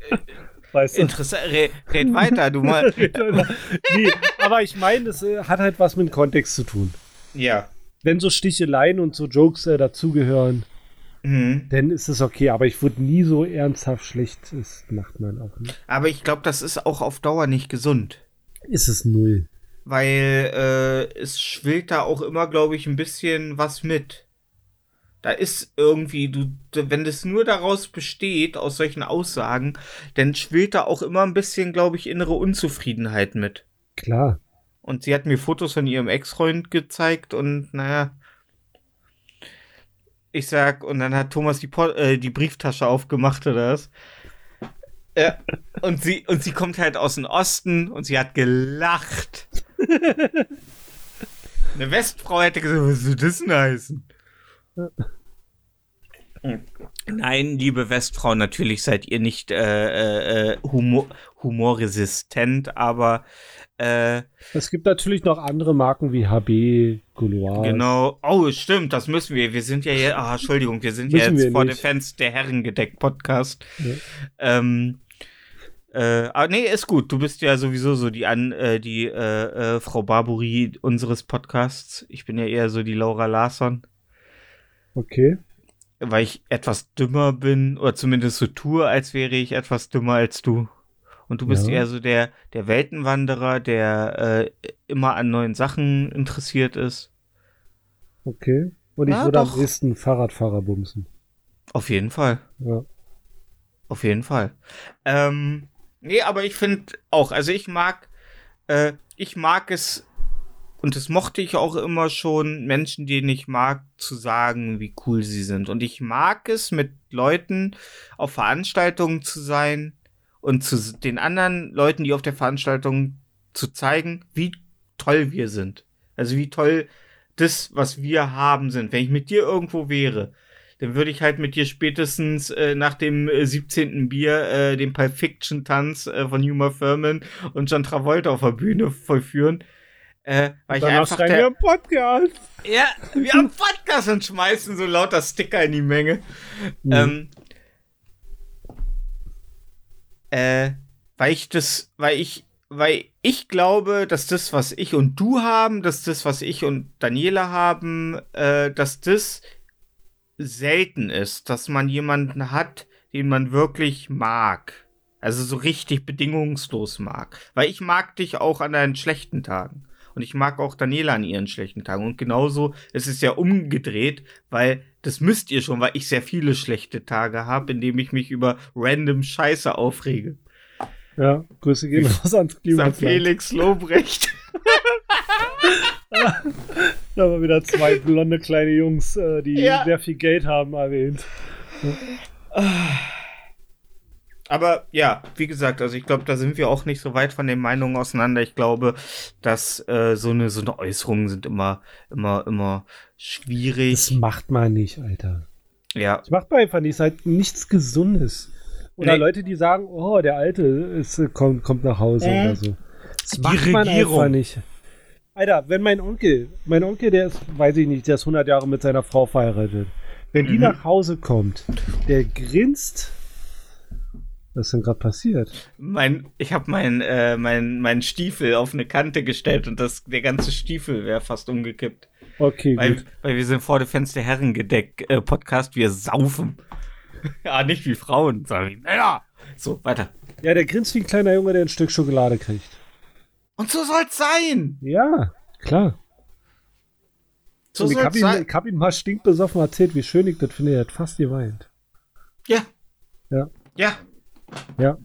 weißt du? Interessant. Red, red weiter, du mal. nee, aber ich meine, es äh, hat halt was mit dem Kontext zu tun. Ja. Wenn so Sticheleien und so Jokes äh, dazugehören, Mhm. dann ist es okay. Aber ich würde nie so ernsthaft schlecht. Das macht man auch nicht. Aber ich glaube, das ist auch auf Dauer nicht gesund. Ist es null. Weil äh, es schwillt da auch immer, glaube ich, ein bisschen was mit. Da ist irgendwie, du, wenn das nur daraus besteht, aus solchen Aussagen, dann schwillt da auch immer ein bisschen, glaube ich, innere Unzufriedenheit mit. Klar. Und sie hat mir Fotos von ihrem Ex-Freund gezeigt und naja. Ich sag, und dann hat Thomas die, Po- äh, die Brieftasche aufgemacht oder was. Ja, und sie, und sie kommt halt aus dem Osten und sie hat gelacht. Eine Westfrau hätte gesagt, was soll das denn heißen? Nein, liebe Westfrau, natürlich seid ihr nicht äh, äh, humor humorresistent, aber äh, Es gibt natürlich noch andere Marken wie HB, Gouloir. Genau. Oh, stimmt, das müssen wir. Wir sind ja jetzt, ah, Entschuldigung, wir sind ja jetzt vor nicht. den Fans der Herrengedeck-Podcast. Ja. Ähm, äh, aber nee, ist gut. Du bist ja sowieso so die, An äh, die äh, äh, Frau Barbary unseres Podcasts. Ich bin ja eher so die Laura Larsson, Okay. Weil ich etwas dümmer bin oder zumindest so tue, als wäre ich etwas dümmer als du. Und du bist Ja. eher so der, der Weltenwanderer, der äh, immer an neuen Sachen interessiert ist. Okay. Und ich Ja, würde doch. am ehesten Fahrradfahrer bumsen. Auf jeden Fall. Ja. Auf jeden Fall. Ähm, nee, aber ich finde auch, also ich mag, äh, ich mag es, und das mochte ich auch immer schon, Menschen, denen ich mag, zu sagen, wie cool sie sind. Und ich mag es, mit Leuten auf Veranstaltungen zu sein und zu den anderen Leuten, die auf der Veranstaltung zu zeigen, wie toll wir sind. Also wie toll das, was wir haben, sind. Wenn ich mit dir irgendwo wäre, dann würde ich halt mit dir spätestens äh, nach dem äh, 17. Bier äh, den Pulp Fiction Tanz äh, von Huma Thurman und John Travolta auf der Bühne vollführen. Äh, weil ich Danach einfach der, wir im Podcast. ja, wir haben Podcast und schmeißen so lauter Sticker in die Menge. Mhm. Ähm, äh, weil ich das, weil ich, weil ich glaube, dass das, was ich und du haben, dass das, was ich und Daniela haben, äh, dass das selten ist, dass man jemanden hat, den man wirklich mag. Also so richtig bedingungslos mag. Weil ich mag dich auch an deinen schlechten Tagen. Und ich mag auch Daniela an ihren schlechten Tagen. Und genauso, es ist ja umgedreht, weil das müsst ihr schon, weil ich sehr viele schlechte Tage habe, indem ich mich über random Scheiße aufrege. Ja, Grüße gehen raus ans St. Klimaland. Felix Lobrecht. Da haben wir wieder zwei blonde kleine Jungs, äh, die Ja. sehr viel Geld haben, erwähnt. Aber ja, wie gesagt, also ich glaube, da sind wir auch nicht so weit von den Meinungen auseinander. Ich glaube, dass äh, so eine so eine Äußerungen sind immer immer immer Das schwierig. macht man nicht, Alter. Ja, Das macht man einfach nicht. Es ist halt nichts Gesundes. Oder Nee. Leute, die sagen, oh, der Alte ist, äh, kommt, kommt nach Hause Mhm. oder so. Das macht man Regierung. einfach nicht. Alter, wenn mein Onkel, mein Onkel, der ist, weiß ich nicht, der ist 100 Jahre mit seiner Frau verheiratet. Wenn die Mhm. nach Hause kommt, der grinst. Was ist denn gerade passiert? mein ich habe mein äh, mein mein Stiefel auf eine Kante gestellt und das der ganze Stiefel wäre fast umgekippt. Okay, Weil, gut. weil wir sind vor dem Fenster Herrengedeck äh, Podcast, wir saufen. ja, nicht wie Frauen, sondern wie Männer. So, weiter. Ja, der grinst wie ein kleiner Junge, der ein Stück Schokolade kriegt. Und so soll's sein. Ja, klar. So Und ich soll's hab, ihm, ich hab ihm mal stinkbesoffen erzählt, wie schön ich das finde. Er hat fast geweint. Ja. Ja. Ja. Ja.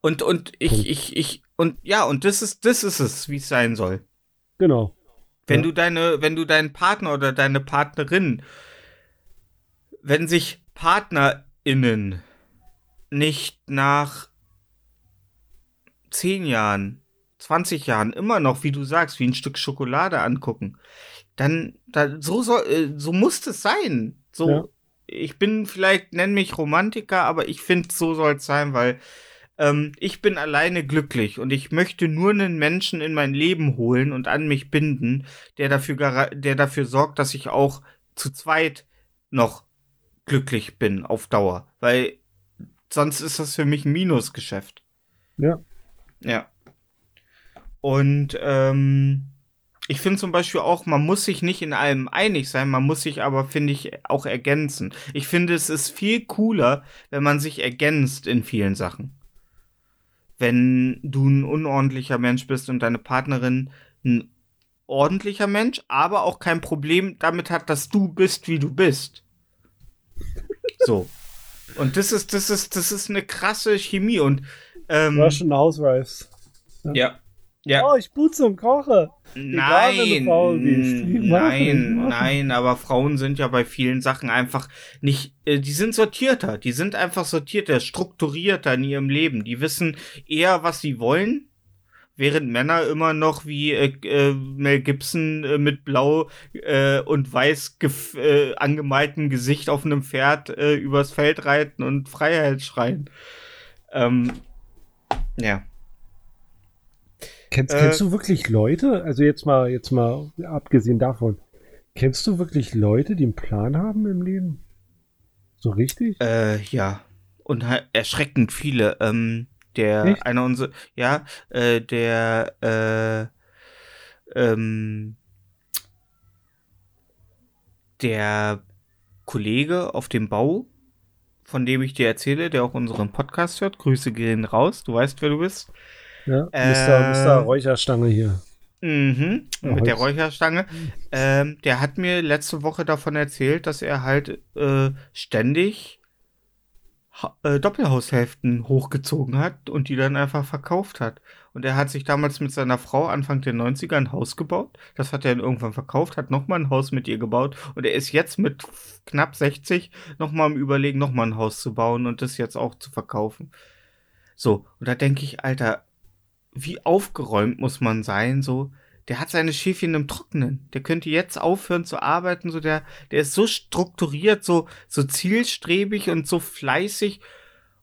Und, und ich, ich, ich, und ja, und das ist, das ist es, wie es sein soll. Genau. Wenn Ja. du deine, wenn du deinen Partner oder deine Partnerin, wenn sich PartnerInnen nicht nach 10 Jahren, 20 Jahren immer noch, wie du sagst, wie ein Stück Schokolade angucken, dann, dann so soll, äh, so muss es sein. So, Ja. Ich bin vielleicht, nenn mich Romantiker, aber ich finde, so soll es sein, weil ähm, ich bin alleine glücklich und ich möchte nur einen Menschen in mein Leben holen und an mich binden, der dafür, der dafür sorgt, dass ich auch zu zweit noch glücklich bin auf Dauer. Weil sonst ist das für mich ein Minusgeschäft. Ja. Ja. Und ähm, ich finde zum Beispiel auch, man muss sich nicht in allem einig sein, man muss sich aber, finde ich, auch ergänzen. Ich finde, es ist viel cooler, wenn man sich ergänzt in vielen Sachen. Wenn du ein unordentlicher Mensch bist und deine Partnerin ein ordentlicher Mensch, aber auch kein Problem damit hat, dass du bist, wie du bist. So. Und das ist, das ist, das ist eine krasse Chemie und ähm, Russian Housewives. ja. Ja. Oh, ich putze und koche. Egal, Nein, machen, die nein, machen. nein, aber Frauen sind ja bei vielen Sachen einfach nicht, äh, die sind sortierter, die sind einfach sortierter, strukturierter in ihrem Leben. Die wissen eher, was sie wollen, während Männer immer noch wie äh, äh, Mel Gibson äh, mit blau äh, und weiß äh, angemaltem Gesicht auf einem Pferd äh, übers Feld reiten und Freiheit schreien. Ähm, ja. Kennst, Äh, kennst du wirklich Leute? Also jetzt mal, jetzt mal abgesehen davon. Kennst du wirklich Leute, die einen Plan haben im Leben? So richtig? Äh, ja. Und erschreckend viele. Ähm, der, Echt? einer unserer, ja, äh, der, äh, ähm, der Kollege auf dem Bau von dem ich dir erzähle, der auch unseren Podcast hört, Grüße gehen raus, du weißt, wer du bist. Ja, Äh, Mr. Mr. Räucherstange hier. Mhm, Ja, mit der. Räucherstange. Ähm, der hat mir letzte Woche davon erzählt, dass er halt äh, ständig Ha- äh, Doppelhaushälften hochgezogen hat und die dann einfach verkauft hat. Und er hat sich damals mit seiner Frau Anfang der 90er ein Haus gebaut. Das hat er dann irgendwann verkauft, hat nochmal ein Haus mit ihr gebaut. Und er ist jetzt mit knapp 60 nochmal am Überlegen, nochmal ein Haus zu bauen und das jetzt auch zu verkaufen. So, und da denke ich, Alter, wie aufgeräumt muss man sein, so. Der hat seine Schäfchen im Trockenen. Der könnte jetzt aufhören zu arbeiten, so der, der ist so strukturiert, so, so zielstrebig und so fleißig.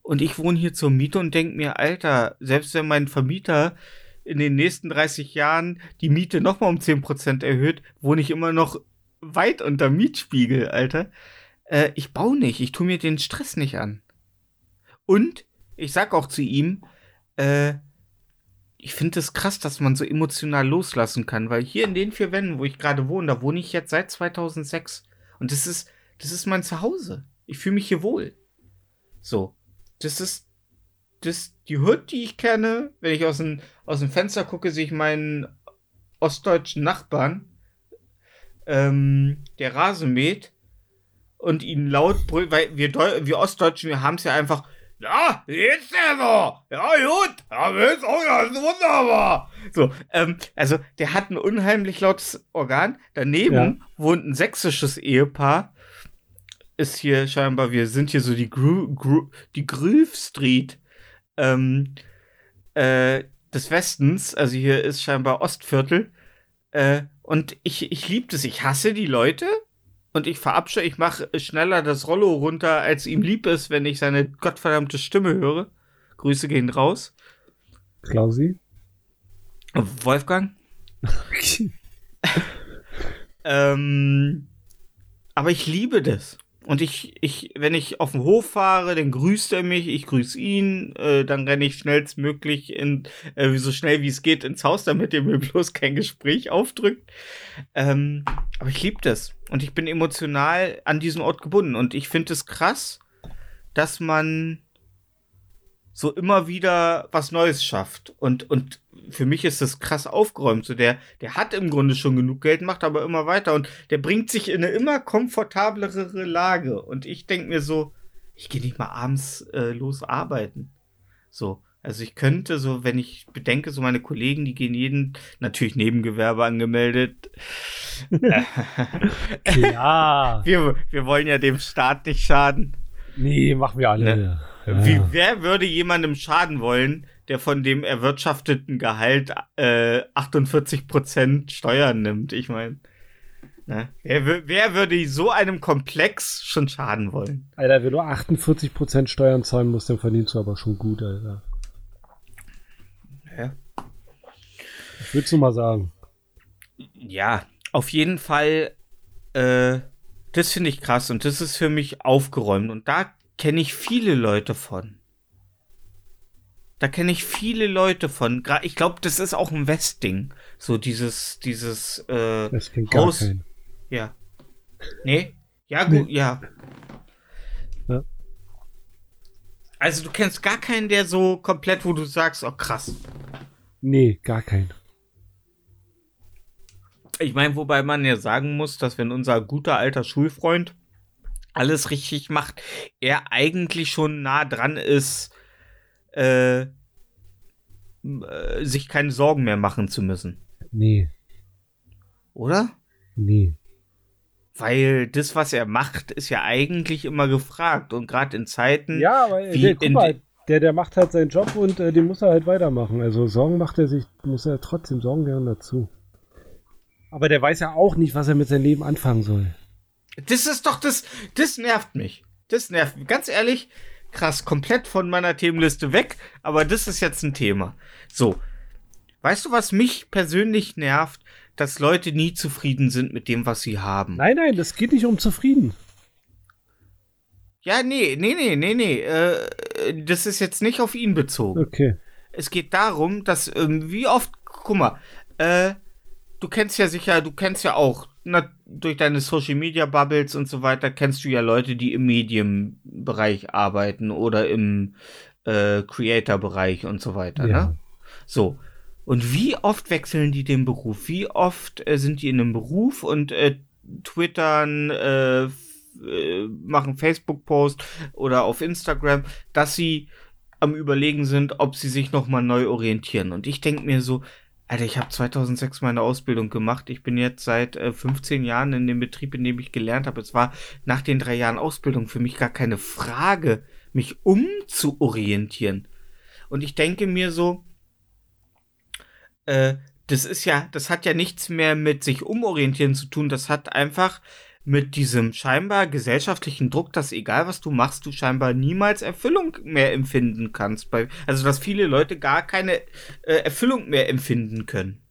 Und ich wohne hier zur Miete und denke mir, Alter, selbst wenn mein Vermieter in den nächsten 30 Jahren die Miete nochmal um 10% erhöht, wohne ich immer noch weit unter Mietspiegel, Alter. Äh, ich baue nicht, ich tue mir den Stress nicht an. Und ich sag auch zu ihm, äh, ich finde es krass, dass man so emotional loslassen kann, weil hier in den vier Wänden, wo ich gerade wohne, da wohne ich jetzt seit 2006 und das ist, das ist mein Zuhause. Ich fühle mich hier wohl. So, das ist das die Hut, die ich kenne. Wenn ich aus dem, aus dem Fenster gucke, sehe ich meinen ostdeutschen Nachbarn, ähm, der Rasen mäht und ihn laut brüllt, weil wir, Deu wir Ostdeutschen, wir haben es ja einfach ja, dir so? Ja, gut. Ja, mir ist auch ganz wunderbar. So, ähm, also der hat ein unheimlich lautes Organ. Daneben Ja. wohnt ein sächsisches Ehepaar. Ist hier scheinbar, wir sind hier so die Gru Gru die Groove Street ähm, äh, des Westens. Also hier ist scheinbar Ostviertel. Äh, und ich, ich liebe das. Ich hasse die Leute. Und ich verabscheue, ich mache schneller das Rollo runter, als ihm lieb ist, wenn ich seine gottverdammte Stimme höre. Grüße gehen raus. Klausi. Wolfgang. Ähm, aber ich liebe das. Und ich, ich, wenn ich auf den Hof fahre, dann grüßt er mich, ich grüße ihn, äh, dann renne ich schnellstmöglich in, äh, so schnell wie es geht ins Haus, damit er mir bloß kein Gespräch aufdrückt. Ähm, aber ich liebe das. Und ich bin emotional an diesen Ort gebunden. Und ich finde es krass, dass man so immer wieder was Neues schafft. Und, und für mich ist das krass aufgeräumt. So der, der hat im Grunde schon genug Geld, macht aber immer weiter und der bringt sich in eine immer komfortablere Lage. Und ich denke mir so, ich gehe nicht mal abends äh, los arbeiten. So. Also ich könnte so, wenn ich bedenke, so meine Kollegen, die gehen jeden, natürlich Nebengewerbe angemeldet. Ja. wir, wir wollen ja dem Staat nicht schaden. Nee, machen wir alle. Ne? Ja. Wie, wer würde jemandem schaden wollen, der von dem erwirtschafteten Gehalt äh, 48% Steuern nimmt? Ich meine, ne? wer, wer würde so einem Komplex schon schaden wollen? Alter, wenn du 48% Steuern zahlen musst, dann verdienst du aber schon gut, Alter. Ja. Ich würdest du mal sagen. Ja, auf jeden Fall, äh, das finde ich krass und das ist für mich aufgeräumt und da kenne ich viele Leute von. Da kenne ich viele Leute von. Ich glaube, das ist auch ein Westding. So dieses, dieses, äh, Das gar Haus- keinen. Ja. Nee? Ja, gut, Nee. ja. Ja. Also du kennst gar keinen, der so komplett, wo du sagst, oh krass. Nee, gar keinen. Ich meine, wobei man ja sagen muss, dass wenn unser guter alter Schulfreund alles richtig macht, er eigentlich schon nah dran ist, äh, äh, sich keine Sorgen mehr machen zu müssen. Nee, Oder? nee. Weil das, was er macht, ist ja eigentlich immer gefragt. Und gerade in Zeiten. Ja, aber Wie der, mal, de- der, der macht halt seinen Job und äh, den muss er halt weitermachen. Also Sorgen macht er sich, muss er trotzdem Sorgen gehören dazu. Aber der weiß ja auch nicht, was er mit seinem Leben anfangen soll. Das ist doch das, das nervt mich. Das nervt mich. Ganz ehrlich, krass, komplett von meiner Themenliste weg, aber das ist jetzt ein Thema. So. Weißt du, was mich persönlich nervt? Dass Leute nie zufrieden sind mit dem, was sie haben. Nein, nein, das geht nicht um zufrieden. Ja, nee, nee, nee, nee, nee. Äh, das ist jetzt nicht auf ihn bezogen. Okay. Es geht darum, dass ähm, wie oft, guck mal, äh, du kennst ja sicher, du kennst ja auch na, durch deine Social Media Bubbles und so weiter kennst du ja Leute, die im Medienbereich arbeiten oder im äh, Creator-Bereich und so weiter. Ja. Ne? So. Und wie oft wechseln die den Beruf? Wie oft äh, sind die in einem Beruf und äh, twittern, äh, äh, machen Facebook-Post oder auf Instagram, dass sie am Überlegen sind, ob sie sich nochmal neu orientieren. Und ich denke mir so, Alter, ich habe 2006 meine Ausbildung gemacht. Ich bin jetzt seit äh, 15 Jahren in dem Betrieb, in dem ich gelernt habe. Es war nach den drei Jahren Ausbildung für mich gar keine Frage, mich umzuorientieren. Und ich denke mir so, äh, das ist ja, das hat ja nichts mehr mit sich umorientieren zu tun. Das hat einfach mit diesem scheinbar gesellschaftlichen Druck, dass egal was du machst, du scheinbar niemals Erfüllung mehr empfinden kannst. Also, dass viele Leute gar keine äh, Erfüllung mehr empfinden können.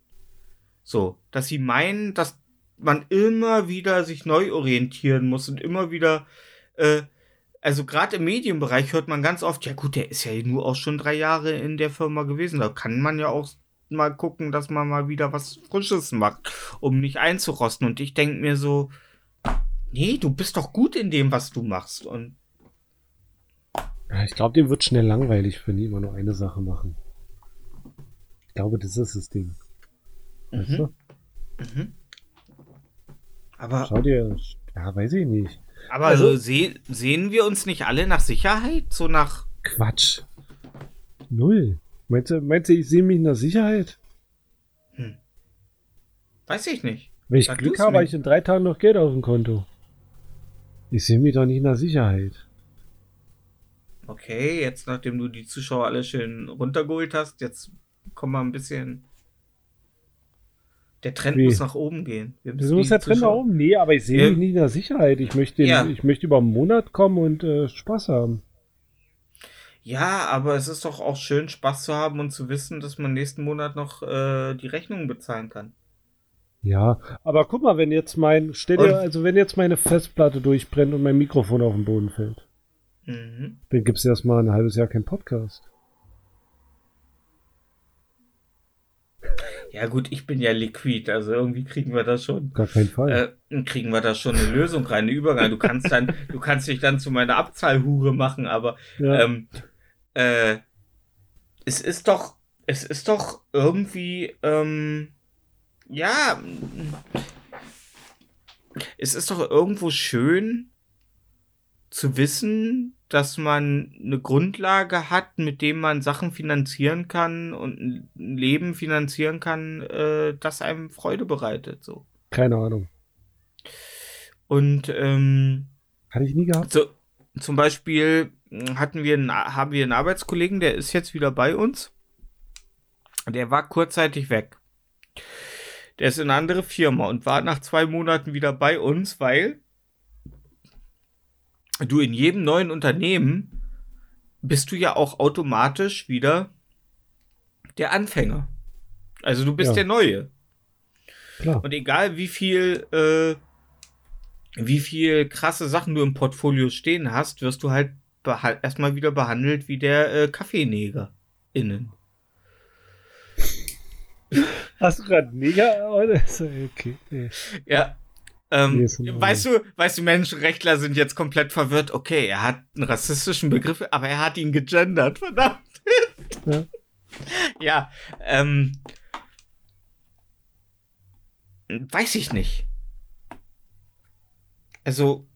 So, dass sie meinen, dass man immer wieder sich neu orientieren muss und immer wieder, äh, also gerade im Medienbereich hört man ganz oft, ja gut, der ist ja nur auch schon drei Jahre in der Firma gewesen. Da kann man ja auch mal gucken, dass man mal wieder was Frisches macht, um nicht einzurosten. Und ich denke mir so, nee, du bist doch gut in dem, was du machst. Und Ich glaube, dem wird schnell langweilig, wenn die immer nur eine Sache machen. Ich glaube, das ist das Ding. Weißt Mhm. du? aber, Schau dir, ja, weiß ich nicht. aber also- seh, sehen wir uns nicht alle nach Sicherheit? So nach. Quatsch. Null. Meinst du, meinst du ich sehe mich der Sicherheit? Weiß ich nicht. Wenn ich Sag Glück habe, habe ich in drei Tagen noch Geld auf dem Konto. Ich sehe mich doch nicht in der Sicherheit. Okay, jetzt nachdem du die Zuschauer alle schön runtergeholt hast, jetzt kommen wir ein bisschen. Der Trend Wie? muss nach oben gehen. Wir muss die ja drin da Zuschauer- oben. Nee, aber ich sehe Ja. mich nicht in der Sicherheit. Ich möchte, Ja. ich möchte über einen Monat kommen und äh, Spaß haben. Ja, aber es ist doch auch schön, Spaß zu haben und zu wissen, dass man nächsten Monat noch äh, die Rechnungen bezahlen kann. Ja, aber guck mal, wenn jetzt mein, stell dir, also wenn jetzt meine Festplatte durchbrennt und mein Mikrofon auf den Boden fällt, Mhm. dann gibt es erstmal ein halbes Jahr keinen Podcast. Ja, gut, ich bin ja liquid, also irgendwie kriegen wir das schon. Gar keinen Fall. Äh, kriegen wir da schon eine Lösung rein, eine Übergang. Du kannst dann, du kannst dich dann zu meiner Abzahlhure machen, aber ja. ähm, äh, es ist doch, es ist doch irgendwie, ähm, ja, es ist doch irgendwo schön zu wissen, dass man eine Grundlage hat, mit dem man Sachen finanzieren kann und ein Leben finanzieren kann, äh, das einem Freude bereitet, so. Keine Ahnung. Und ähm, Hatte ich nie gehabt. so, zum Beispiel hatten wir einen, haben wir einen Arbeitskollegen, der ist jetzt wieder bei uns. Der war kurzzeitig weg. Der ist in eine andere Firma und war nach zwei Monaten wieder bei uns, weil du in jedem neuen Unternehmen bist du ja auch automatisch wieder der Anfänger. Also du bist Ja. der Neue. Klar. Und egal wie viel, äh, wie viel krasse Sachen du im Portfolio stehen hast, wirst du halt erstmal wieder behandelt wie der äh, Kaffeeneger innen. Hast du gerade? Ist Okay. Nee. Ja. Ähm, Nee, weißt du, weißt du, Menschenrechtler sind jetzt komplett verwirrt. Okay, er hat einen rassistischen Begriff, aber er hat ihn gegendert, verdammt. Ja. ja, ähm, weiß ich nicht. Also,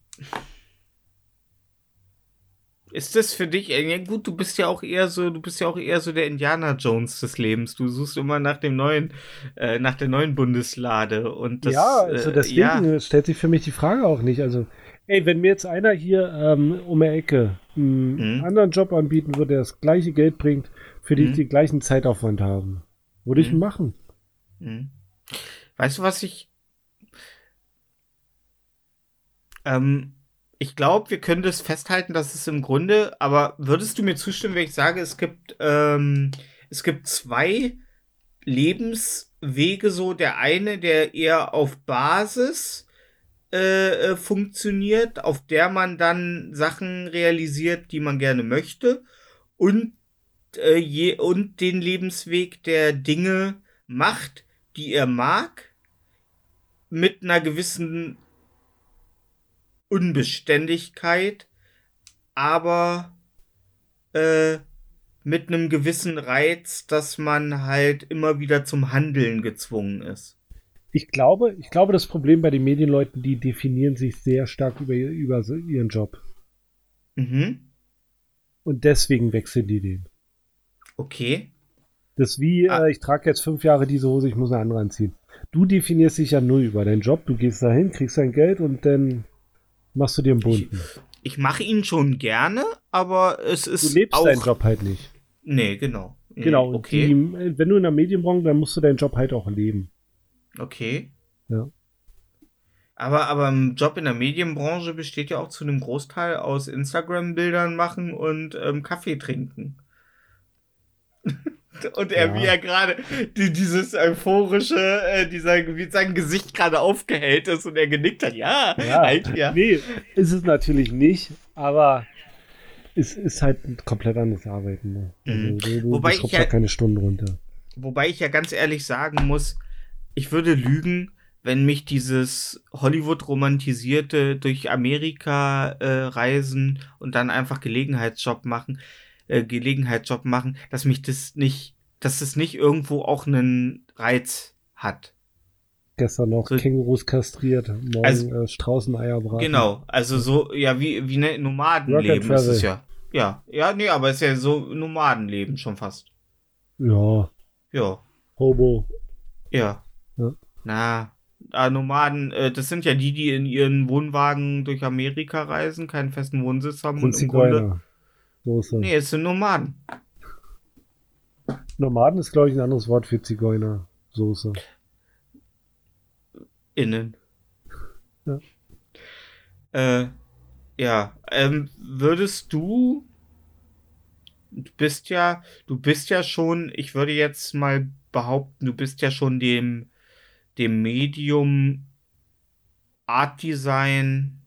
ist das für dich, äh, ja gut, du bist ja auch eher so, du bist ja auch eher so der Indiana Jones des Lebens. Du suchst immer nach dem neuen, äh, nach der neuen Bundeslade und das, ja, also äh, deswegen ja, stellt sich für mich die Frage auch nicht. Also, ey, wenn mir jetzt einer hier ähm, um die Ecke einen Mhm. anderen Job anbieten würde, der das gleiche Geld bringt, für die Mhm. ich den gleichen Zeitaufwand haben, würde ich Mhm. ihn machen. Mhm. Weißt du, was ich. Ähm, ich glaube, wir können das festhalten, dass es im Grunde, aber würdest du mir zustimmen, wenn ich sage, es gibt, ähm, es gibt zwei Lebenswege, so der eine, der eher auf Basis äh, äh, funktioniert, auf der man dann Sachen realisiert, die man gerne möchte, und, äh, je, und den Lebensweg, der Dinge macht, die er mag, mit einer gewissen Unbeständigkeit, aber äh, mit einem gewissen Reiz, dass man halt immer wieder zum Handeln gezwungen ist. Ich glaube, ich glaube, das Problem bei den Medienleuten, die definieren sich sehr stark über, über ihren Job. Mhm. Und deswegen wechseln die den. Okay. Das ist wie, Ah. äh, ich trage jetzt fünf Jahre diese Hose, ich muss eine andere anziehen. Du definierst dich ja null über deinen Job, du gehst dahin, kriegst dein Geld und dann machst du dir einen bunten. Ich mache ihn schon gerne, aber es ist Du lebst auch. deinen Job halt nicht. Nee, genau. Nee, Genau, Okay. die, wenn du in der Medienbranche, dann musst du deinen Job halt auch leben. Okay. Ja. Aber, aber ein Job in der Medienbranche besteht ja auch zu einem Großteil aus Instagram-Bildern machen und ähm, Kaffee trinken. und er, Ja. wie er gerade die, dieses euphorische, äh, dieser, wie sein Gesicht gerade aufgehellt ist und er genickt hat. Ja, Ja. halt, ja. Nee, ist es natürlich nicht, aber es ist halt ein komplett anderes Arbeiten. Ne? Also, Mhm. du, du, Wobei du ich ja- keine Stunden runter. Wobei ich ja ganz ehrlich sagen muss, ich würde lügen, wenn mich dieses Hollywood romantisierte durch Amerika äh, reisen und dann einfach Gelegenheitsjob machen, äh, Gelegenheitsjob machen, dass mich das nicht, dass es nicht irgendwo auch einen Reiz hat. Gestern noch So- Kängurus kastriert, morgen Also- äh, Straußeneier braten. Genau, also so, ja, wie, wie ne Nomadenleben ist es ja. Ja, ja, nee, aber es ist ja so Nomadenleben schon fast. Ja, Ja, Hobo. ja. Ja. Na, äh, Nomaden, äh, das sind ja die, die in ihren Wohnwagen durch Amerika reisen, keinen festen Wohnsitz haben Sind und im Grunde. Zigeuner. So ist das. Nee, es sind Nomaden. Nomaden ist, glaube ich, ein anderes Wort für Zigeuner. Soße. Innen. Ja. Äh, ja, ähm, würdest du, du bist ja, du bist ja schon, ich würde jetzt mal behaupten, du bist ja schon dem, dem Medium Art Design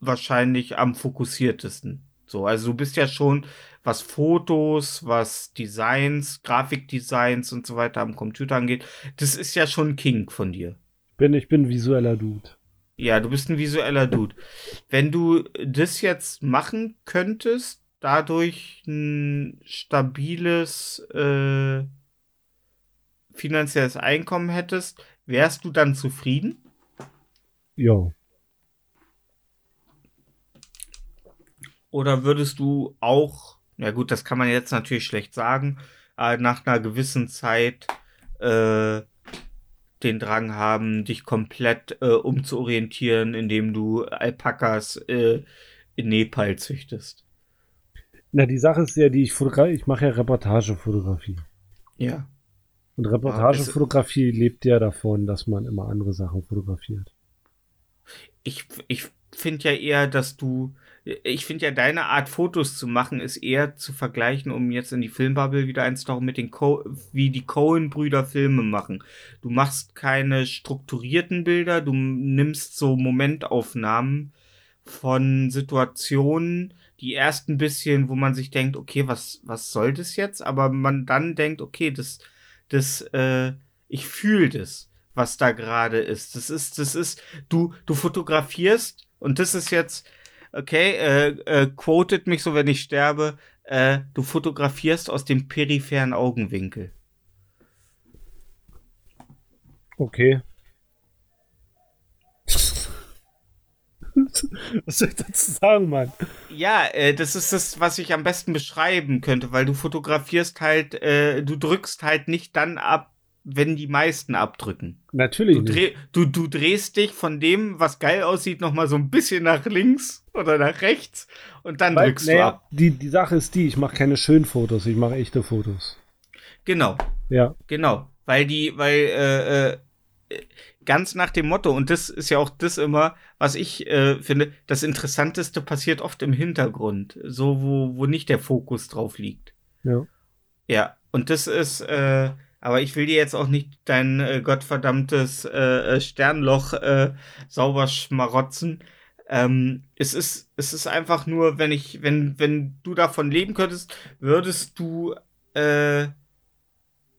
wahrscheinlich am fokussiertesten. So, also du bist ja schon, was Fotos, was Designs, Grafikdesigns und so weiter am Computer angeht, das ist ja schon King von dir. Bin, ich bin ein visueller Dude. Ja, du bist ein visueller Dude. Wenn du das jetzt machen könntest, dadurch ein stabiles äh, finanzielles Einkommen hättest, wärst du dann zufrieden? Ja. Oder würdest du auch, ja gut, das kann man jetzt natürlich schlecht sagen, äh, nach einer gewissen Zeit äh, den Drang haben, dich komplett äh, umzuorientieren, indem du Alpakas äh, in Nepal züchtest? Na, die Sache ist ja, die ich fotografiere, ich mache ja Reportagefotografie. Ja. Und Reportagefotografie lebt ja davon, dass man immer andere Sachen fotografiert. Ich, ich finde ja eher, dass du, ich finde ja deine Art Fotos zu machen, ist eher zu vergleichen, um jetzt in die Filmbubble wieder einzutauchen, mit den Co wie die Cohen-Brüder Filme machen. Du machst keine strukturierten Bilder, du nimmst so Momentaufnahmen von Situationen, die erst ein bisschen, wo man sich denkt, okay, was, was soll das jetzt? Aber man dann denkt, okay, das, das, äh, ich fühle das, was da gerade ist. Das ist, das ist, du, du fotografierst und das ist jetzt, okay, äh, äh, quotet mich so, wenn ich sterbe, äh, du fotografierst aus dem peripheren Augenwinkel. Okay. Was soll ich dazu sagen, Mann? Ja, äh, das ist das, was ich am besten beschreiben könnte, weil du fotografierst halt, äh, du drückst halt nicht dann ab, wenn die meisten abdrücken. Natürlich Du, dreh, du, du drehst dich von dem, was geil aussieht, noch mal so ein bisschen nach links oder nach rechts und dann Weil, drückst du naja, ab. die, die Sache ist die, ich mache keine schönen Fotos, ich mache echte Fotos. Genau, Ja. genau. Weil die, weil, äh, äh, ganz nach dem Motto, und das ist ja auch das immer, was ich äh, finde, das Interessanteste passiert oft im Hintergrund, so wo, wo nicht der Fokus drauf liegt. Ja. Ja, und das ist, äh, aber ich will dir jetzt auch nicht dein äh, gottverdammtes äh, äh, Sternloch äh, sauber schmarotzen. Ähm, es ist, es ist einfach nur, wenn ich, wenn, wenn du davon leben könntest, würdest du, äh,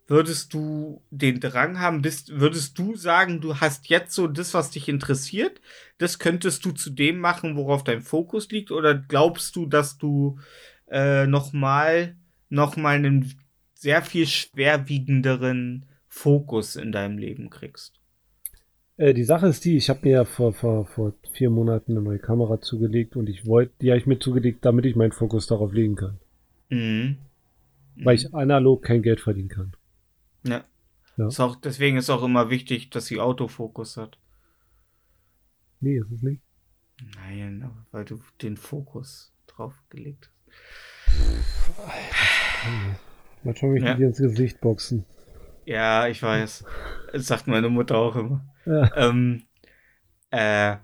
würdest du den Drang haben, bist, würdest du sagen, du hast jetzt so das, was dich interessiert, das könntest du zu dem machen, worauf dein Fokus liegt, oder glaubst du, dass du äh, nochmal noch einen sehr viel schwerwiegenderen Fokus in deinem Leben kriegst? Äh, die Sache ist die, ich habe mir ja vor, vor, vor vier Monaten eine neue Kamera zugelegt und ich wollte, die habe ich mir zugelegt, damit ich meinen Fokus darauf legen kann. Mhm. Weil ich analog kein Geld verdienen kann. Ja. Ja. Ist auch, deswegen ist auch immer wichtig, dass sie Autofokus hat. Nee, ist es nicht. Nein, weil du den Fokus drauf gelegt Manchmal möchte Ja. ich dir ins Gesicht boxen. Ja, ich weiß. Das sagt meine Mutter auch immer. Ja. Ähm, äh,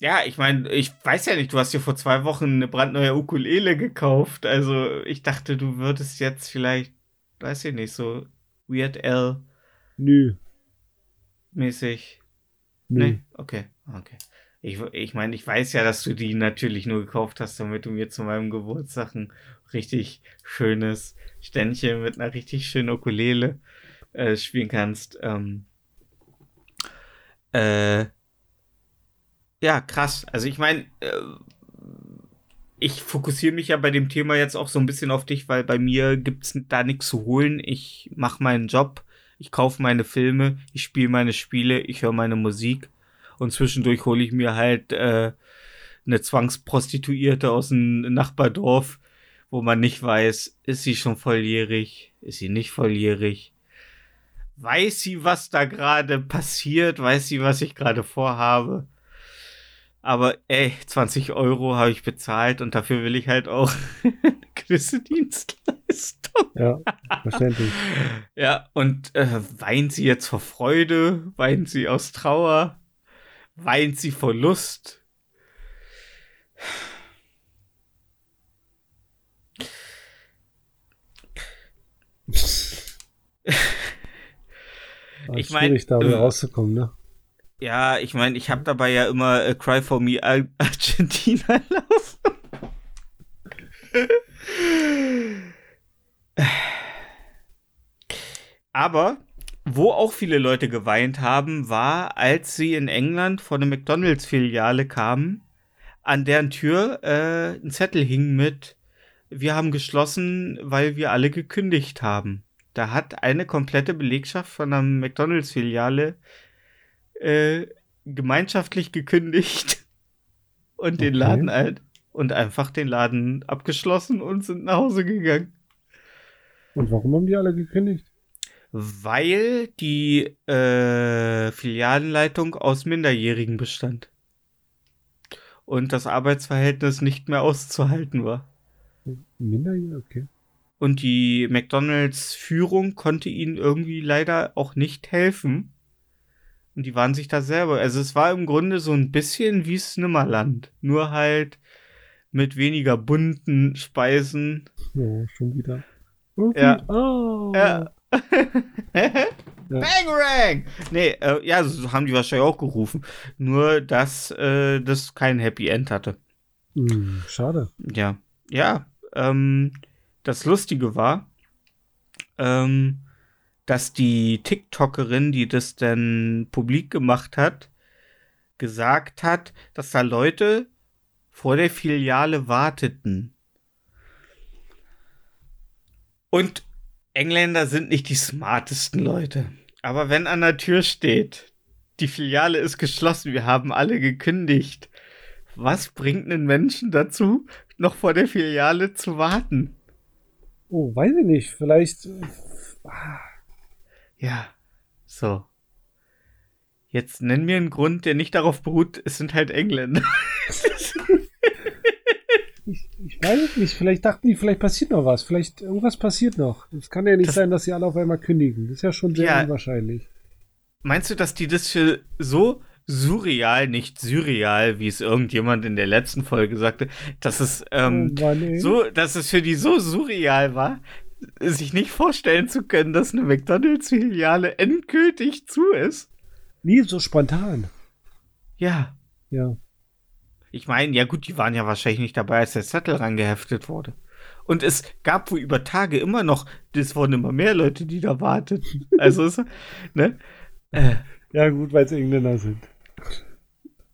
ja, ich meine, ich weiß ja nicht, du hast dir vor zwei Wochen eine brandneue Ukulele gekauft. Also ich dachte, du würdest jetzt vielleicht, weiß ich nicht, so Weird L Nö. mäßig. Nö. Nee? Okay, okay. Ich, ich meine, ich weiß ja, dass du die natürlich nur gekauft hast, damit du mir zu meinem Geburtstag ein richtig schönes Ständchen mit einer richtig schönen Ukulele äh, spielen kannst. Ähm, äh, ja, krass. Also ich meine, äh, ich fokussiere mich ja bei dem Thema jetzt auch so ein bisschen auf dich, weil bei mir gibt's da nichts zu holen. Ich mache meinen Job, ich kaufe meine Filme, ich spiele meine Spiele, ich höre meine Musik und zwischendurch hole ich mir halt äh, eine Zwangsprostituierte aus dem Nachbardorf, wo man nicht weiß, ist sie schon volljährig, ist sie nicht volljährig. Weiß sie, was da gerade passiert? Weiß sie, was ich gerade vorhabe? Aber ey, 20 Euro habe ich bezahlt und dafür will ich halt auch eine gewisse Dienstleistung. Ja, verständlich. Ja, und äh, weint sie jetzt vor Freude? Weint sie aus Trauer? Weint sie vor Lust? Ich mein, schwierig, da wieder äh, rauszukommen, ne? Ja, ich meine, ich habe dabei ja immer äh, Cry for Me Ar Argentina laufen. Aber wo auch viele Leute geweint haben, war, als sie in England vor eine McDonalds-Filiale kamen, an deren Tür äh, ein Zettel hing mit Wir haben geschlossen, weil wir alle gekündigt haben. Da hat eine komplette Belegschaft von einer McDonalds-Filiale äh, gemeinschaftlich gekündigt und den Okay. Laden halt und einfach den Laden abgeschlossen und sind nach Hause gegangen. Und warum haben die alle gekündigt? Weil die äh, Filialenleitung aus Minderjährigen bestand. Und das Arbeitsverhältnis nicht mehr auszuhalten war. Minderjährige? Okay. Und die McDonalds-Führung konnte ihnen irgendwie leider auch nicht helfen. Und die waren sich da selber. Also es war im Grunde so ein bisschen wie Snimmerland. Nur halt mit weniger bunten Speisen. Ja, schon wieder. Okay. Ja. Oh. Ja. Bangarang! Nee, äh, ja, so haben die wahrscheinlich auch gerufen. Nur, dass äh, das kein Happy End hatte. Hm, schade. Ja, ja. Ähm, das Lustige war, ähm, dass die TikTokerin, die das dann publik gemacht hat, gesagt hat, dass da Leute vor der Filiale warteten. Und Engländer sind nicht die smartesten Leute. Aber wenn an der Tür steht, die Filiale ist geschlossen, wir haben alle gekündigt. Was bringt einen Menschen dazu, noch vor der Filiale zu warten? Oh, weiß ich nicht. Vielleicht. äh, Ja, so. Jetzt nenn mir einen Grund, der nicht darauf beruht, es sind halt Engländer. Ich, ich weiß es nicht. Vielleicht dachten die, vielleicht passiert noch was. Vielleicht irgendwas passiert noch. Es kann ja nicht Das- sein, dass sie alle auf einmal kündigen. Das ist ja schon sehr Ja. unwahrscheinlich. Meinst du, dass die das für so surreal, nicht surreal, wie es irgendjemand in der letzten Folge sagte, dass es ähm, oh Mann, so, dass es für die so surreal war, sich nicht vorstellen zu können, dass eine McDonalds-Filiale endgültig zu ist? Nie so spontan. Ja. Ja. Ich meine, ja gut, die waren ja wahrscheinlich nicht dabei, als der Zettel rangeheftet wurde. Und es gab wohl über Tage immer noch, es wurden immer mehr Leute, die da warteten. Also, ist, ne? Äh, Ja, gut, weil es Engländer sind.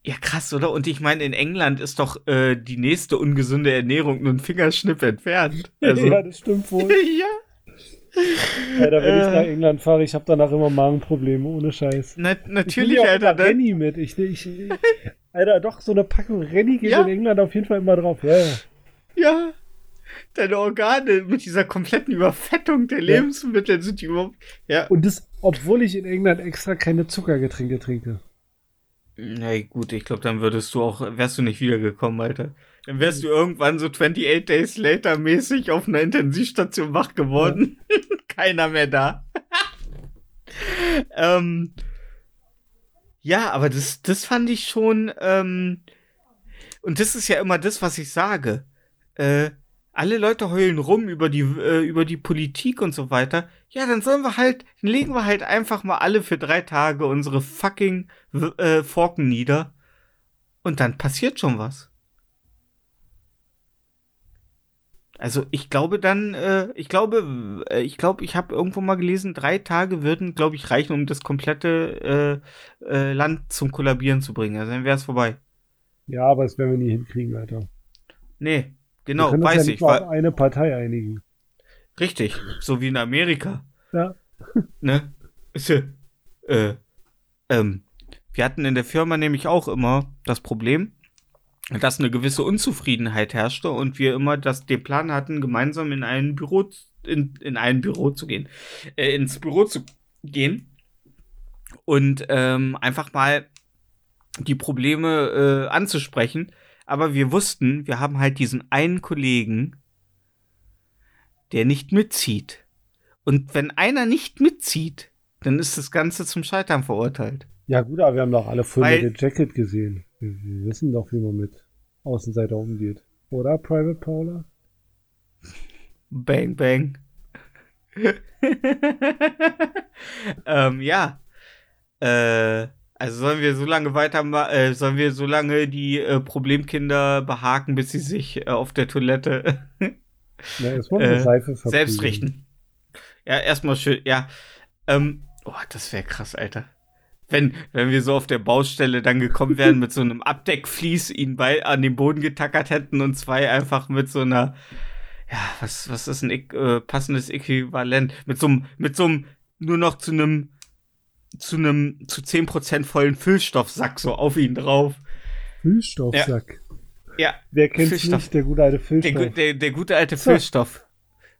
Ja, krass, oder? Und ich meine, in England ist doch äh, die nächste ungesunde Ernährung nur ein Fingerschnipp entfernt. Also, ja, das stimmt wohl. ja. Alter, wenn ich Äh. nach England fahre, ich habe danach immer Magenprobleme, ohne Scheiß. Na, Ich natürlich, ja auch Alter. immer Ne? Renny mit. Ich, ich, ich, Alter, doch, so eine Packung Renny geht Ja. in England auf jeden Fall immer drauf. Ja, ja. Ja. Deine Organe mit dieser kompletten Überfettung der Lebensmittel sind die überhaupt. Ja. Und das, obwohl ich in England extra keine Zuckergetränke trinke. Na gut, ich glaube, dann würdest du auch, wärst du nicht wiedergekommen, Alter. Dann wärst du irgendwann so 28 Days later mäßig auf einer Intensivstation wach geworden. Keiner mehr da. ähm, ja, aber das, das fand ich schon, ähm, und das ist ja immer das, was ich sage. Äh, alle Leute heulen rum über die, äh, über die Politik und so weiter. Ja, dann sollen wir halt, dann legen wir halt einfach mal alle für drei Tage unsere fucking äh, Forken nieder. Und dann passiert schon was. Also ich glaube dann, äh, ich glaube, äh, ich glaube, ich habe irgendwo mal gelesen, drei Tage würden, glaube ich, reichen, um das komplette äh, äh, Land zum Kollabieren zu bringen. Also dann wäre es vorbei. Ja, aber das werden wir nie hinkriegen, Alter. Nee, genau, uns weiß ja ich. nicht auf Weil, eine Partei einigen. richtig, so wie in Amerika. Ja. Ne? Äh, ähm, wir hatten in der Firma nämlich auch immer das Problem, dass eine gewisse Unzufriedenheit herrschte und wir immer das, den Plan hatten, gemeinsam in ein Büro, in, in ein Büro zu gehen, äh, ins Büro zu gehen und ähm, einfach mal die Probleme äh, anzusprechen. Aber wir wussten, wir haben halt diesen einen Kollegen, der nicht mitzieht. Und wenn einer nicht mitzieht, dann ist das Ganze zum Scheitern verurteilt. Ja, gut, aber wir haben doch alle Full Metal Jacket gesehen. Wir, wir wissen doch, wie man mit Außenseiter umgeht. Oder, Private Paula? Bang, bang. ähm, ja. Äh, also sollen wir so lange weiter, äh, sollen wir so lange die äh, Problemkinder behaken, bis sie sich äh, auf der Toilette eine Äh, selbst richten. Ja, erstmal schön, ja. Ähm, oh, das wäre krass, Alter. Wenn, wenn wir so auf der Baustelle dann gekommen wären mit so einem Abdeckvlies, ihn bei, an den Boden getackert hätten und zwei einfach mit so einer, ja, was, was ist ein äh, passendes Äquivalent? Mit so einem, mit so einem, nur noch zu einem, zu einem, zu 10% vollen Füllstoffsack so auf ihn drauf. Füllstoffsack. Ja, Wer kennt's Füllstoff. nicht? Der gute alte Der, Füllstoff. gu- der, der gute alte So. Füllstoff.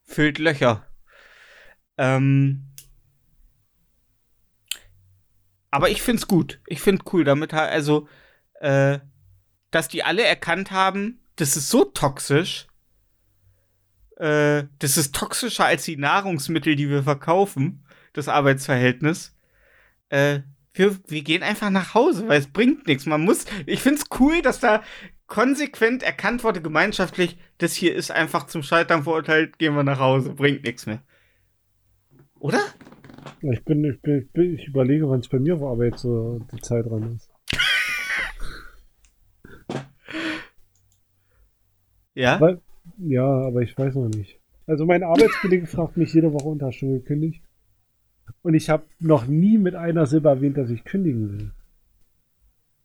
Füllt Löcher. Ähm. Aber ich find's gut. Ich find cool, damit halt, also, äh, dass die alle erkannt haben, das ist so toxisch. Äh, das ist toxischer als die Nahrungsmittel, die wir verkaufen, das Arbeitsverhältnis. Äh, wir, wir gehen einfach nach Hause, weil es bringt nichts. Man muss, ich find's cool, dass da konsequent erkannt wurde, gemeinschaftlich, das hier ist einfach zum Scheitern verurteilt, gehen wir nach Hause, bringt nichts mehr. Oder? Ich bin, ich bin, ich, überlege, wann es bei mir auf Arbeit so die Zeit dran ist. Ja? Weil, ja, aber ich weiß noch nicht. Also mein Arbeitskollege fragt mich jede Woche unter schon gekündigt. Und ich habe noch nie mit einer Silbe erwähnt, dass ich kündigen will.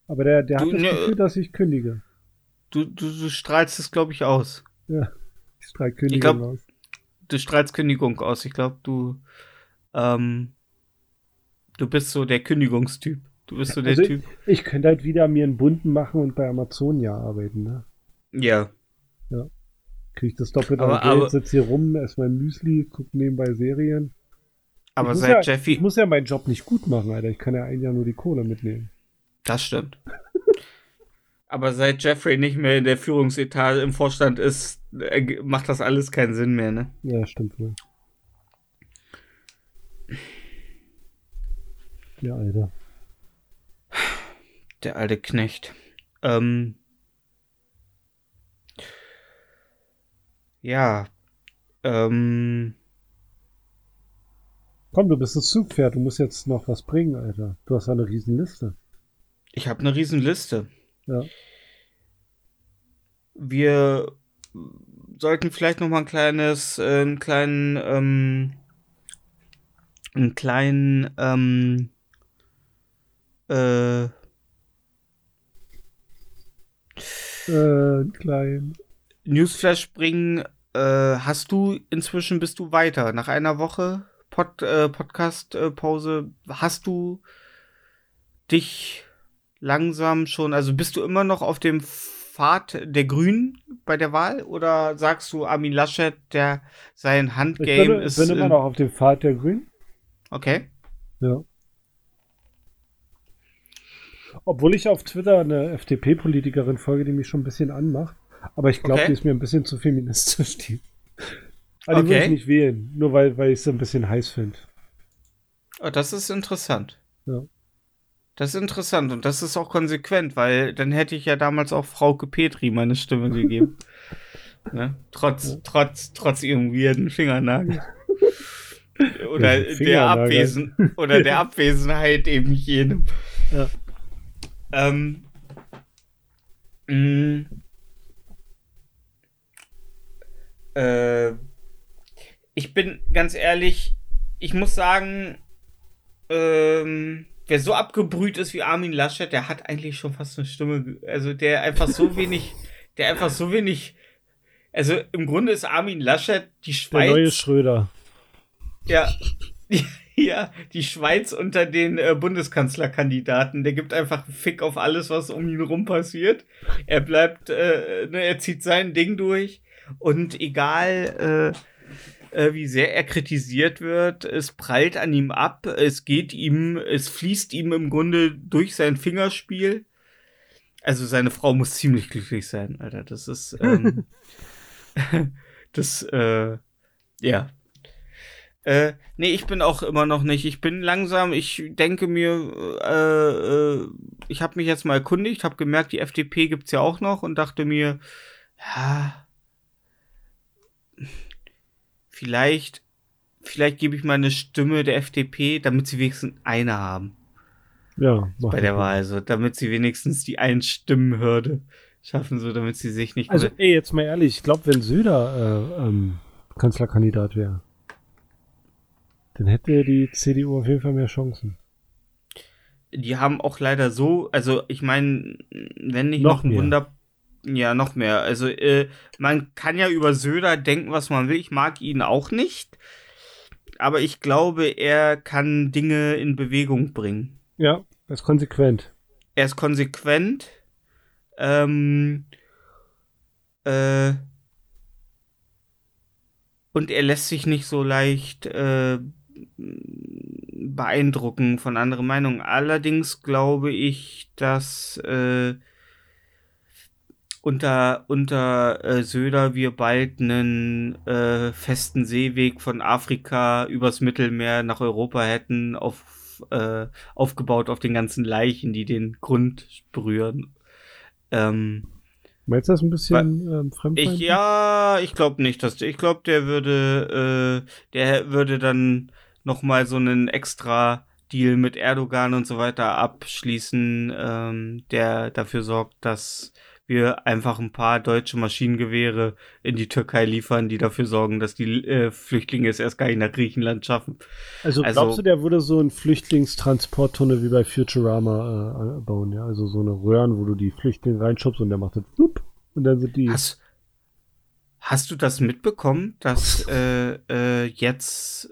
Aber der, der Du, hat das ne, Gefühl, dass ich kündige. Du, du, du strahlst es, glaube ich, aus. Ja, ich streik Kündigung Ich glaub- aus. Du strahlst Kündigung aus. Ich glaube, du, ähm, du bist so der Kündigungstyp. Du bist so der Also Typ. Ich könnte halt wieder mir einen bunten machen und bei Amazon ja arbeiten, ne? Ja. Krieg ich das doppelte Aber- an Geld, aber- sitze hier rum, ess mein Müsli, guck nebenbei Serien. Aber ich muss seit ja, Jeffy. Ich muss ja meinen Job nicht gut machen, Alter. Ich kann ja ein Jahr nur die Kohle mitnehmen. Das stimmt. Aber seit Jeffrey nicht mehr in der Führungsetage im Vorstand ist, äh, macht das alles keinen Sinn mehr, ne? Ja, stimmt wohl. Ja, Alter. Der alte Knecht. Ähm. Ja. Ähm. Komm, du bist das Zugpferd, du musst jetzt noch was bringen, Alter. Du hast ja eine riesen Liste. Ich habe eine riesen Liste. Ja. Wir sollten vielleicht noch mal ein kleines, äh, einen kleinen, ähm, einen kleinen, ähm, äh, Äh, klein. Newsflash bringen. Äh, hast du inzwischen bist du weiter nach einer Woche Pod, äh, Podcast äh, Pause? Hast du dich langsam schon? Also bist du immer noch auf dem Pfad der Grünen bei der Wahl oder sagst du Armin Laschet, der sein Ich Handgame bin, ist? bin immer noch auf dem Pfad der Grünen. Okay. Ja. Obwohl ich auf Twitter eine FDP-Politikerin folge, die mich schon ein bisschen anmacht. Aber ich glaube, Okay. die ist mir ein bisschen zu feministisch. Die. Aber die würde Okay. ich nicht wählen, nur weil, weil ich sie ein bisschen heiß finde. Oh, das ist interessant. Ja. Das ist interessant und das ist auch konsequent, weil dann hätte ich ja damals auch Frauke Petri meine Stimme gegeben. ne? Trotz, trotz, trotz ihrem weirden Fingernagel. Oder Ja, der. Abwesen oder der Abwesenheit eben jenem. Ja. Ähm, mh, äh, ich bin ganz ehrlich, ich muss sagen, ähm, wer so abgebrüht ist wie Armin Laschet, der hat eigentlich schon fast eine Stimme, also der einfach so wenig, der einfach so wenig, also im Grunde ist Armin Laschet die Der neue Schweiz, Schröder. ja, ja, die Schweiz unter den äh, Bundeskanzlerkandidaten. Der gibt einfach einen Fick auf alles, was um ihn rum passiert. Er bleibt, äh, ne, er zieht sein Ding durch und egal, äh, äh, wie sehr er kritisiert wird, es prallt an ihm ab, es geht ihm, es fließt ihm im Grunde durch sein Fingerspiel. Also seine Frau muss ziemlich glücklich sein, Alter. Das ist, ähm, das, äh, ja. Äh, nee, ich bin auch immer noch nicht. Ich bin langsam, ich denke mir, äh, äh, ich habe mich jetzt mal erkundigt, habe gemerkt, die FDP gibt's ja auch noch und dachte mir, ja, vielleicht, vielleicht gebe ich meine Stimme der FDP, damit sie wenigstens eine haben Ja, mach bei der. Wahl, so, damit sie wenigstens die Einstimmenhürde schaffen, so damit sie sich nicht Also, ey, jetzt mal ehrlich, ich glaube, wenn Söder äh, ähm, Kanzlerkandidat wäre, dann hätte die CDU auf jeden Fall mehr Chancen. die haben auch leider so, also ich meine, wenn nicht Noch noch, ein. Wunder, ja, noch mehr. Also äh, man kann ja über Söder denken, was man will. Ich mag ihn auch nicht, aber ich glaube, er kann Dinge in Bewegung bringen. Ja, das ist konsequent. Er ist konsequent. Ähm, äh, und er lässt sich nicht so leicht äh, beeindrucken von anderen Meinungen. Allerdings glaube ich, dass äh, unter, unter äh, Söder wir bald einen äh, festen Seeweg von Afrika übers Mittelmeer nach Europa hätten, auf, äh, aufgebaut auf den ganzen Leichen, die den Grund berühren. Ähm, Meinst du das ein bisschen ähm, fremdfeindlich? ich, ja, ich glaube nicht, dass ich glaube, der würde, äh, der würde dann noch mal so einen extra Deal mit Erdogan und so weiter abschließen, ähm, der dafür sorgt, dass wir einfach ein paar deutsche Maschinengewehre in die Türkei liefern, die dafür sorgen, dass die äh, Flüchtlinge es erst gar nicht nach Griechenland schaffen. Also, Also- glaubst du, der würde so einen Flüchtlingstransporttunnel wie bei Futurama äh, bauen, ja? Also so eine Röhren, wo du die Flüchtlinge reinschubst und der macht dann flup und dann sind die. Hast, hast du das mitbekommen, dass äh, äh, jetzt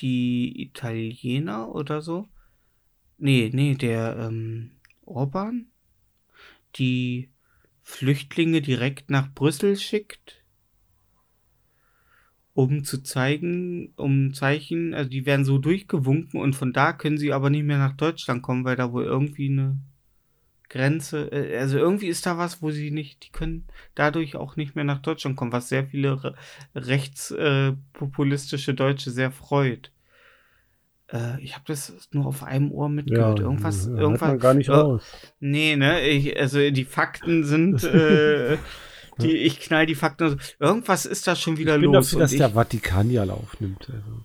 die Italiener oder so? Nee, nee, der ähm, Orban, die Flüchtlinge direkt nach Brüssel schickt, um zu zeigen, um Zeichen, also die werden so durchgewunken und von da können sie aber nicht mehr nach Deutschland kommen, weil da wohl irgendwie eine Grenze, äh, also irgendwie ist da was, wo sie nicht, die können dadurch auch nicht mehr nach Deutschland kommen, was sehr viele re rechtspopulistische äh, Deutsche sehr freut. Äh, ich habe das nur auf einem Ohr mitgehört. irgendwas, ja, hört irgendwas. man gar nicht äh, raus. Nee, ne? Ich, also die Fakten sind, äh, die, ich knall die Fakten. Irgendwas ist da schon wieder Ich bin los. dafür, dass ich, der Vatikan alle aufnimmt. Also,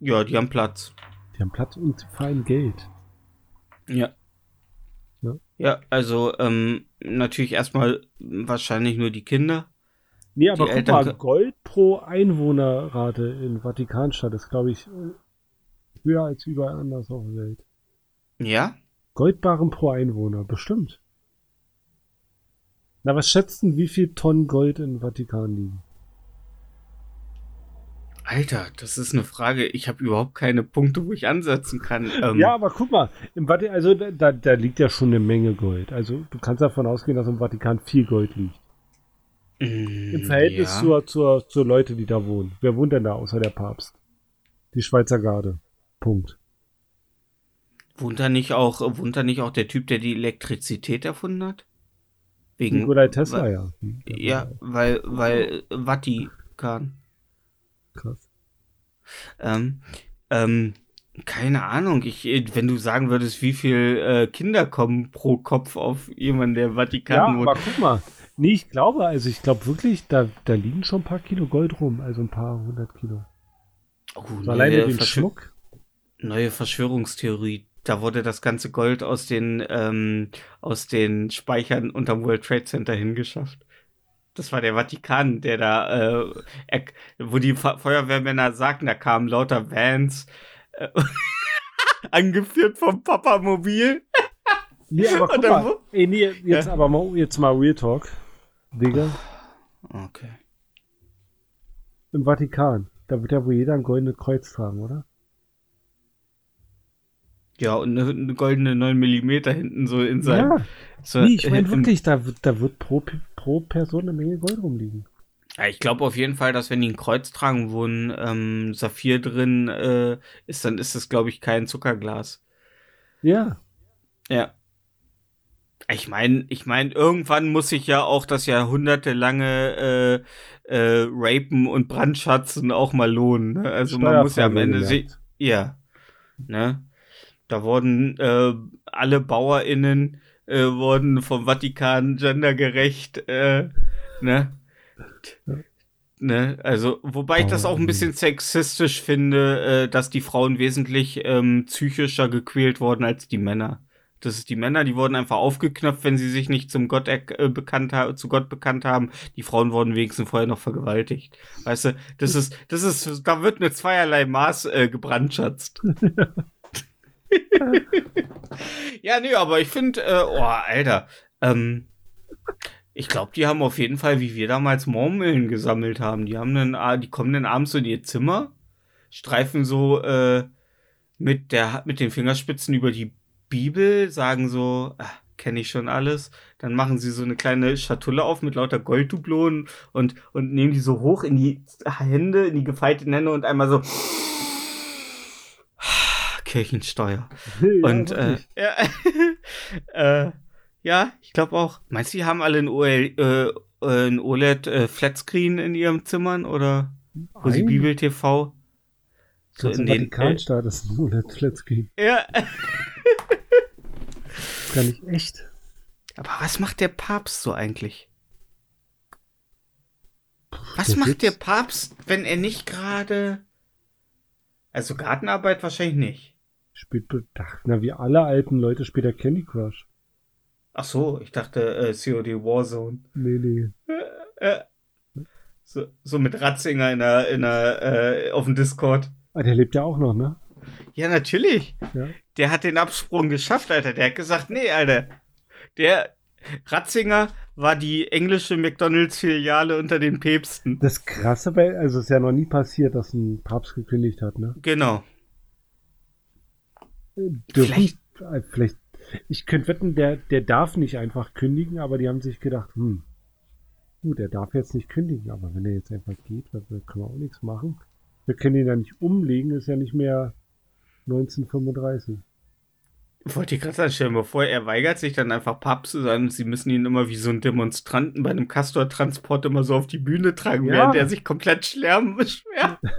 ja, die haben Platz. die haben Platz und vor allem Geld. Ja. Ja. Ja, also ähm, natürlich erstmal wahrscheinlich nur die Kinder. Nee, aber Die guck Eltern- mal, Gold pro Einwohnerrate in Vatikanstadt ist, glaube ich, höher als überall anders auf der Welt. Ja? Goldbarren pro Einwohner, bestimmt. Na, was schätzen, wie viel Tonnen Gold im Vatikan liegen? Alter, das ist eine Frage. Ich habe überhaupt keine Punkte, wo ich ansetzen kann. Ähm, Ja, aber guck mal, im Vatikan, also da, da liegt ja schon eine Menge Gold. Also du kannst davon ausgehen, dass im Vatikan viel Gold liegt. mm, Im Verhältnis ja. zur, zur, zur Leute, die da wohnen. Wer wohnt denn da außer der Papst? Die Schweizer Garde. Punkt. Wohnt da nicht auch, wohnt da nicht auch der Typ, der die Elektrizität erfunden hat? Wegen. Nikolai Tesla, weil, ja. Ja, weil, weil Vatikan. Krass. Ähm, ähm, keine Ahnung. Ich, wenn du sagen würdest, wie viel äh, Kinder kommen pro Kopf auf jemanden, der im Ja, Vatikan aber wohnt. guck mal. Nee, ich glaube, also ich glaube wirklich, da, da liegen schon ein paar Kilo Gold rum, also ein paar hundert Kilo. Oh, So alleine den Schmuck. Neue Verschwörungstheorie. Da wurde das ganze Gold aus den, ähm, aus den Speichern unterm World Trade Center hingeschafft. Das war der Vatikan, der da, äh, er, wo die Fe Feuerwehrmänner sagten, da kamen lauter Vans, äh, angeführt vom Papamobil. Nee, aber guck dann mal. Ey, nee, jetzt Ja. aber mal, jetzt mal Real Talk. Digga, Okay. im Vatikan. Da wird ja wohl jeder ein goldenes Kreuz tragen, oder? Ja, und eine, eine goldene 9 mm hinten so in seinem. Ja. so, Nee, ich meine wirklich, da wird, da wird pro, pro Person eine Menge Gold rumliegen. Ja, ich glaube auf jeden Fall, dass wenn die ein Kreuz tragen, wo ein ähm, Saphir drin äh, ist, dann ist das, glaube ich, kein Zuckerglas. Ja. Ja. Ich meine, ich meine, irgendwann muss sich ja auch das jahrhundertelange äh, äh, Rapen und Brandschatzen auch mal lohnen. Ne? Also man muss ja am Ende sich. Ja. Ne? Da wurden äh, alle BauerInnen äh, wurden vom Vatikan gendergerecht, äh, ne? Ne, also, wobei ich das auch ein bisschen sexistisch finde, äh, dass die Frauen wesentlich ähm, psychischer gequält wurden als die Männer. Das ist die Männer, die wurden einfach aufgeknöpft, wenn sie sich nicht zum Gott äh, bekannt zu Gott bekannt haben. Die Frauen wurden wenigstens vorher noch vergewaltigt. Weißt du, das ist, das ist, da wird mit zweierlei Maß äh, gebrandschatzt. ja, nee, aber ich finde, äh, oh, Alter, ähm, ich glaube, die haben auf jeden Fall, wie wir damals Murmeln gesammelt haben. Die haben dann, ah, die kommen dann abends in ihr Zimmer, streifen so äh, mit der mit den Fingerspitzen über die Bibel, sagen so, ah, kenne ich schon alles. Dann machen sie so eine kleine Schatulle auf mit lauter Golddublonen und und nehmen die so hoch in die Hände, in die gefalteten Hände und einmal so Kirchensteuer. Und Ja, äh, wirklich. ja, äh, ja, ich glaube auch. Meinst du, die haben alle ein, OL, äh, äh, ein OLED äh, Flatscreen in ihrem Zimmern oder wo sie. Bibel TV? So in den. Äh, Vatikanstaat ist nur Netflix gehen. ja. Gar nicht echt. Aber was macht der Papst so eigentlich? Was der macht sitzt- der Papst, wenn er nicht gerade. Also Gartenarbeit wahrscheinlich nicht. Spielt, ach, na, wie alle alten Leute spielt er Candy Crush. Ach so, ich dachte äh, COD Warzone. Nee, nee. Äh, so, so mit Ratzinger in der, in der, äh, auf dem Discord. Ah, der lebt ja auch noch, ne? Ja, natürlich. Ja. Der hat den Absprung geschafft, Alter. Der hat gesagt, nee, Alter. Der Ratzinger war die englische McDonalds-Filiale unter den Päpsten. Das Krasse bei, also es ist ja noch nie passiert, dass ein Papst gekündigt hat, ne? Genau. Dürfen, Vielleicht- vielleicht, vielleicht, ich könnte wetten, der, der darf nicht einfach kündigen, aber die haben sich gedacht, hm, gut, der darf jetzt nicht kündigen, aber wenn er jetzt einfach geht, dann können wir auch nichts machen. Wir können ihn ja nicht umlegen, ist ja nicht mehr 1935. Wollte ich gerade sagen, stell dir mal vor, er weigert sich dann einfach Papst zu sein und sie müssen ihn immer wie so einen Demonstranten bei einem Castor-Transport immer so auf die Bühne tragen, Ja. während er sich komplett schwer, schwer.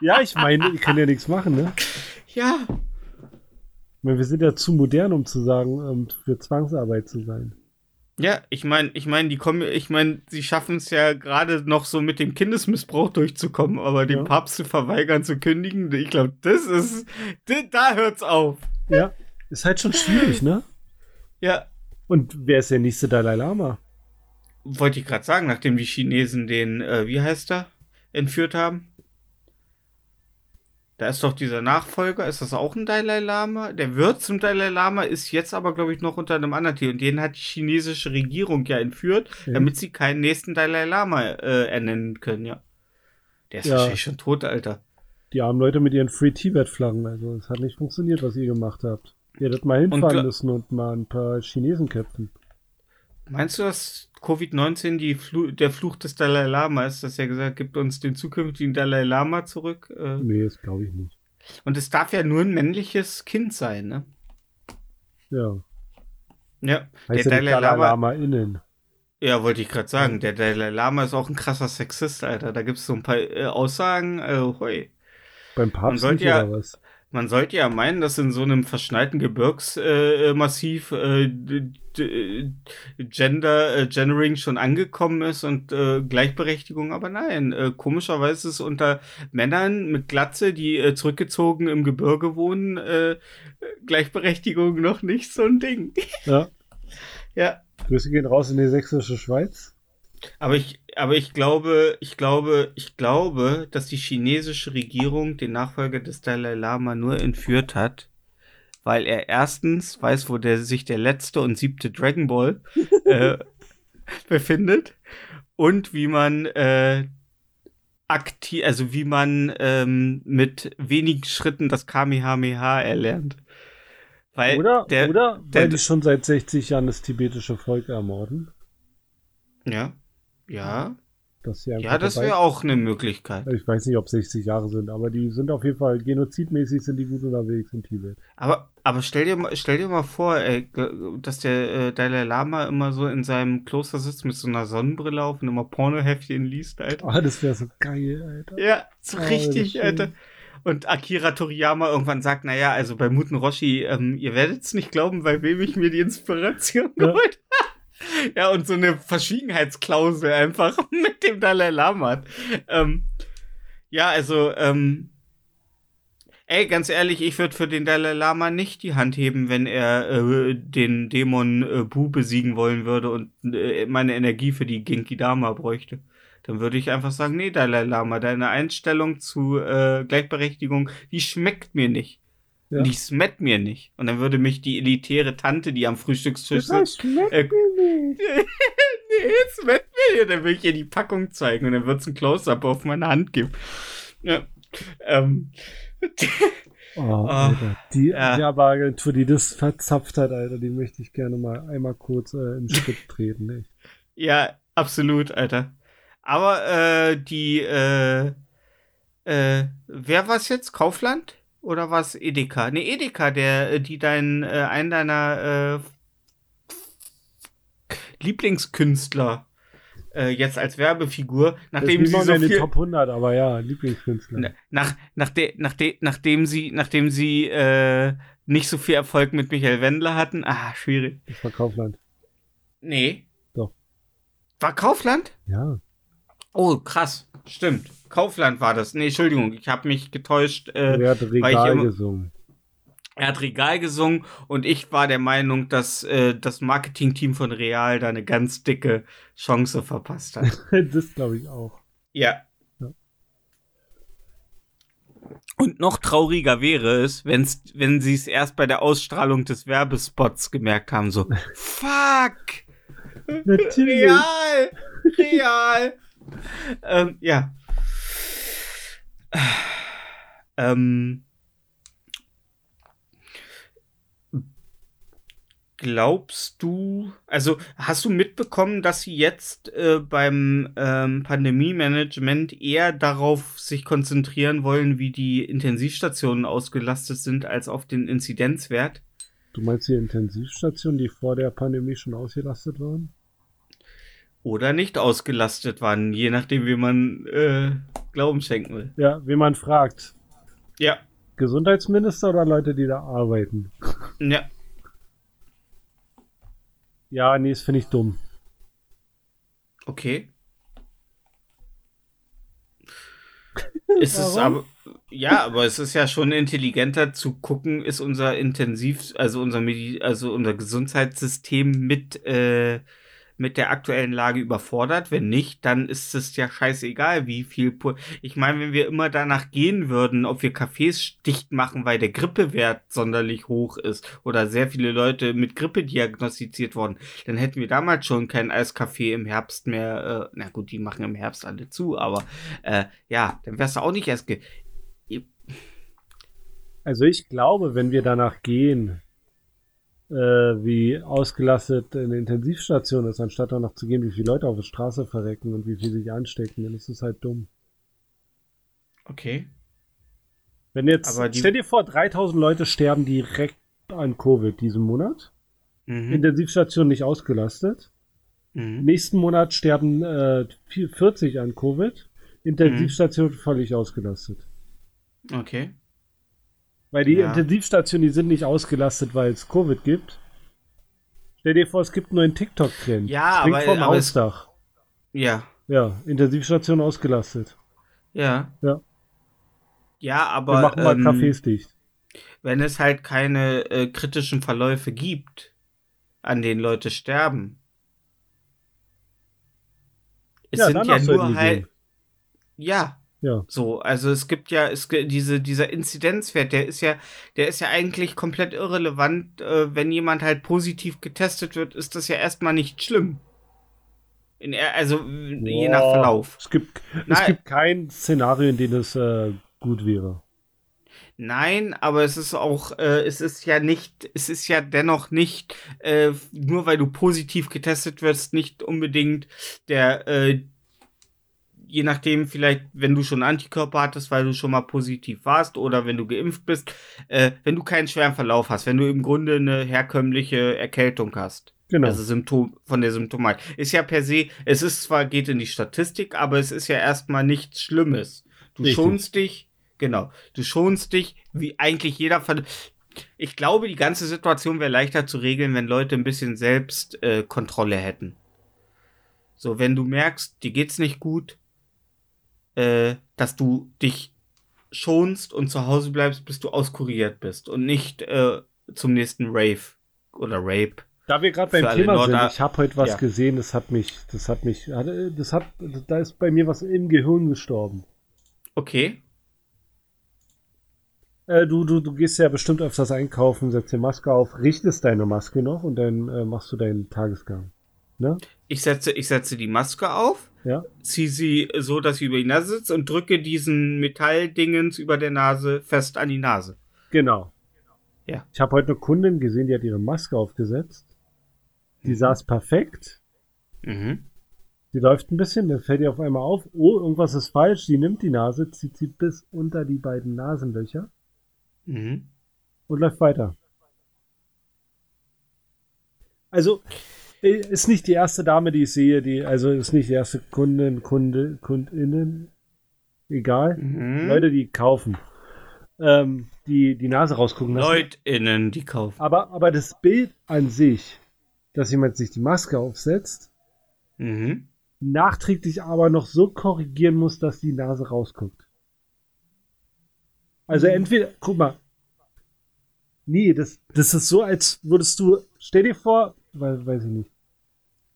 Ja, ich meine, ich kann ja nichts machen, ne? Ja. Meine, wir sind ja zu modern, um zu sagen, ähm, für Zwangsarbeit zu sein. Ja, ich meine, ich meine, die kommen, ich meine, sie schaffen es ja gerade noch so mit dem Kindesmissbrauch durchzukommen, aber Ja. Papst zu verweigern zu kündigen, ich glaube, das ist, da, da hört's auf. Ja, ist halt schon schwierig, ne? Ja, Und wer ist der nächste Dalai Lama? wollte ich gerade sagen, nachdem die Chinesen den, äh, wie heißt er, entführt haben. Da ist doch dieser Nachfolger, ist das auch ein Dalai Lama? Der wird zum Dalai Lama, ist jetzt aber, glaube ich, noch unter einem anderen Titel. Und den hat die chinesische Regierung ja entführt, Ja. damit sie keinen nächsten Dalai Lama äh, ernennen können, ja. Der ist Ja. wahrscheinlich schon tot, Alter. Die armen Leute mit ihren Free Tibet-Flaggen. Also, es hat nicht funktioniert, was ihr gemacht habt. Ihr hättet mal hinfahren gl- müssen und mal ein paar Chinesen köpfen. Meinst du, dass Covid-19 die Flu der Fluch des Dalai Lama ist, dass er gesagt gibt uns den zukünftigen Dalai Lama zurück? Äh, Nee, das glaube ich nicht. und es darf ja nur ein männliches Kind sein, ne? Ja. Ja, Heißt der ja Dalai Lama, Lama innen. ja, wollte ich gerade sagen, der Dalai Lama ist auch ein krasser Sexist, Alter. Da gibt es so ein paar äh, Aussagen, äh, hoi. Beim Papst nicht, ja- oder was? Man sollte ja meinen, dass in so einem verschneiten Gebirgsmassiv äh, äh, d- d- Gender äh, Gendering schon angekommen ist und äh, Gleichberechtigung, aber nein, äh, komischerweise ist unter Männern mit Glatze, die äh, zurückgezogen im Gebirge wohnen, äh, Gleichberechtigung noch nicht so ein Ding. Ja. ja, Grüße gehen raus in die sächsische Schweiz. Aber ich, aber ich glaube, ich glaube, ich glaube, dass die chinesische Regierung den Nachfolger des Dalai Lama nur entführt hat, weil er erstens weiß, wo der sich der letzte und siebte Dragon Ball äh, befindet und wie man äh, aktiv, also wie man ähm, mit wenigen Schritten das Kamehameha erlernt. Weil Oder, der, oder der- weil die schon seit 60 Jahren das tibetische Volk ermorden. ja, ja, einfach ja, das wäre auch eine Möglichkeit. Ich weiß nicht, ob 60 Jahre sind, aber die sind auf jeden Fall genozidmäßig sind die gut unterwegs in Tibet. Aber, aber stell dir mal, stell dir mal vor, ey, dass der äh, Dalai Lama immer so in seinem Kloster sitzt mit so einer Sonnenbrille auf und immer Pornoheftchen liest, Alter. Ah, das wäre so geil, Alter. Ja, so Oh, das richtig, Alter. Und Akira Toriyama irgendwann sagt, naja, also bei Muten Roshi, ähm, ihr werdet es nicht glauben, bei wem ich mir die Inspiration Ja. geholt habe. ja, und so eine Verschwiegenheitsklausel einfach mit dem Dalai Lama. Ähm, ja, also, ähm, ey, ganz ehrlich, ich würde für den Dalai Lama nicht die Hand heben, wenn er äh, den Dämon äh, Bu besiegen wollen würde und äh, meine Energie für die Genki Dama bräuchte. Dann würde ich einfach sagen, nee, Dalai Lama, deine Einstellung zu äh, Gleichberechtigung, die schmeckt mir nicht. Ja. Die schmeckt mir nicht. Und dann würde mich die elitäre Tante, die am Frühstückstisch sitzt, äh, mir nicht. nee, es schmeckt mir nicht. Dann würde ich ihr die Packung zeigen und dann wird es ein Close-Up auf meine Hand geben. Ja. Ähm. Oh, Alter. Die ja. Werbeagentur, die das verzapft hat, Alter, die möchte ich gerne mal einmal kurz äh, in Schritt treten. Echt. Ja, absolut, Alter. Aber äh, die, äh, äh, wer war's jetzt? Kaufland? Oder war's Edeka? Ne, Edeka, der, äh, die dein, äh, einen deiner äh, Lieblingskünstler äh, jetzt als Werbefigur, nachdem sie so in den viel, Top 100, aber ja, Lieblingskünstler. Na- nach, nach de, nach de, nachdem sie, nachdem sie äh, nicht so viel Erfolg mit Michael Wendler hatten, ah, schwierig. Das war Kaufland. Nee. Doch. War Kaufland? Ja. Oh, krass. Stimmt. Kaufland war das. Nee, Entschuldigung, ich habe mich getäuscht. Äh, Wer hat Regal immer- gesungen? er hat Regal gesungen und ich war der Meinung, dass äh, das Marketingteam von Real da eine ganz dicke Chance verpasst hat. das glaube ich auch. ja. Ja. Und noch trauriger wäre es, wenn's, wenn sie es erst bei der Ausstrahlung des Werbespots gemerkt haben, so, fuck, Natürlich. real, real. ähm, ja. Ähm, glaubst du, also hast du mitbekommen, dass sie jetzt äh, beim ähm, Pandemie-Management eher darauf sich konzentrieren wollen, wie die Intensivstationen ausgelastet sind, als auf den Inzidenzwert? Du meinst die Intensivstationen, die vor der Pandemie schon ausgelastet waren? Oder nicht ausgelastet waren, je nachdem, wie man äh, Glauben schenken will. Ja, wie man fragt. Ja, Gesundheitsminister oder Leute, die da arbeiten? ja. Ja, nee, das finde ich dumm. Okay. Ist es aber. Ja, aber es ist ja schon intelligenter zu gucken, ist unser Intensiv, also unser Medi also unser Gesundheitssystem mit äh, mit der aktuellen Lage überfordert. Wenn nicht, dann ist es ja scheißegal, wie viel. Pu ich meine, wenn wir immer danach gehen würden, ob wir Cafés dicht machen, weil der Grippewert sonderlich hoch ist oder sehr viele Leute mit Grippe diagnostiziert worden, dann hätten wir damals schon kein Eiscafé im Herbst mehr. Äh, na gut, die machen im Herbst alle zu, aber äh, ja, dann wärst du auch nicht erst. Ge Also ich glaube, wenn wir danach gehen, wie ausgelastet eine Intensivstation ist, anstatt danach zu gehen, wie viele Leute auf der Straße verrecken und wie viele sich anstecken, dann ist es halt dumm. okay. Wenn jetzt, stell dir vor, 3000 Leute sterben direkt an Covid diesen Monat. Mhm. Intensivstation nicht ausgelastet. Mhm. Nächsten Monat sterben äh, 40 an Covid. Intensivstation völlig ausgelastet. Okay. Weil die Ja. Intensivstationen, die sind nicht ausgelastet, weil es Covid gibt. Stell dir vor, es gibt nur einen TikTok-Trend. Ja, Spring aber- vom aber es- Hausdach. Ja. Ja, Intensivstation ausgelastet. Ja. Ja. Ja, aber. Wir machen mal ähm, Cafés dicht. wenn es halt keine äh, kritischen Verläufe gibt, an denen Leute sterben. Es Ja, sind ja nur halt. Ja, Ja. so. Also es gibt ja, es gi- diese, dieser Inzidenzwert, der ist ja, der ist ja eigentlich komplett irrelevant. Äh, wenn jemand halt positiv getestet wird, ist das ja erstmal nicht schlimm. In, also äh, je nach Boah, Verlauf. Es gibt, es Nein. gibt kein Szenario, in dem es äh, gut wäre. Nein, aber es ist auch, äh, es ist ja nicht, es ist ja dennoch nicht, äh, nur weil du positiv getestet wirst, nicht unbedingt der, äh, je nachdem, vielleicht, wenn du schon Antikörper hattest, weil du schon mal positiv warst oder wenn du geimpft bist, äh, wenn du keinen schweren Verlauf hast, wenn du im Grunde eine herkömmliche Erkältung hast. Genau. Also Symptom von der Symptomatik. Ist ja per se, es ist zwar, geht in die Statistik, aber es ist ja erstmal nichts Schlimmes. Du Richtig. schonst dich, genau, du schonst dich, wie eigentlich jeder Ver Ich glaube, die ganze Situation wäre leichter zu regeln, wenn Leute ein bisschen Selbstkontrolle äh, hätten. So, wenn du merkst, dir geht's nicht gut, äh, dass du dich schonst und zu Hause bleibst, bis du auskuriert bist und nicht äh, zum nächsten Rave oder Rape. Da wir gerade beim Thema sind, Norda- ich habe heute was Ja. gesehen, das hat mich, das hat mich, das hat, da ist bei mir was im Gehirn gestorben. Okay. Äh, du, du, du gehst ja bestimmt öfters einkaufen, setzt die Maske auf, richtest deine Maske noch und dann äh, machst du deinen Tagesgang. Ne? Ich setze, ich setze die Maske auf, Ja? ziehe sie so, dass sie über die Nase sitzt und drücke diesen Metalldingens über der Nase fest an die Nase. Genau. Ja. Ich habe heute eine Kundin gesehen, die hat ihre Maske aufgesetzt. Die saß perfekt. Mhm. Sie läuft ein bisschen, dann fällt ihr auf einmal auf, oh, irgendwas ist falsch. Sie nimmt die Nase, zieht sie bis unter die beiden Nasenlöcher Mhm. und läuft weiter. Also, ist nicht die erste Dame, die ich sehe, die, also ist nicht die erste Kundin, Kunde, Kundinnen, egal. Mhm. Leute, die kaufen, ähm, die die Nase rausgucken lassen. LeutInnen, die kaufen. Aber, aber das Bild an sich, dass jemand sich die Maske aufsetzt, Mhm. nachträglich aber noch so korrigieren muss, dass die Nase rausguckt. Also entweder, guck mal, nee, das, das ist so, als würdest du, stell dir vor, weiß, weiß ich nicht.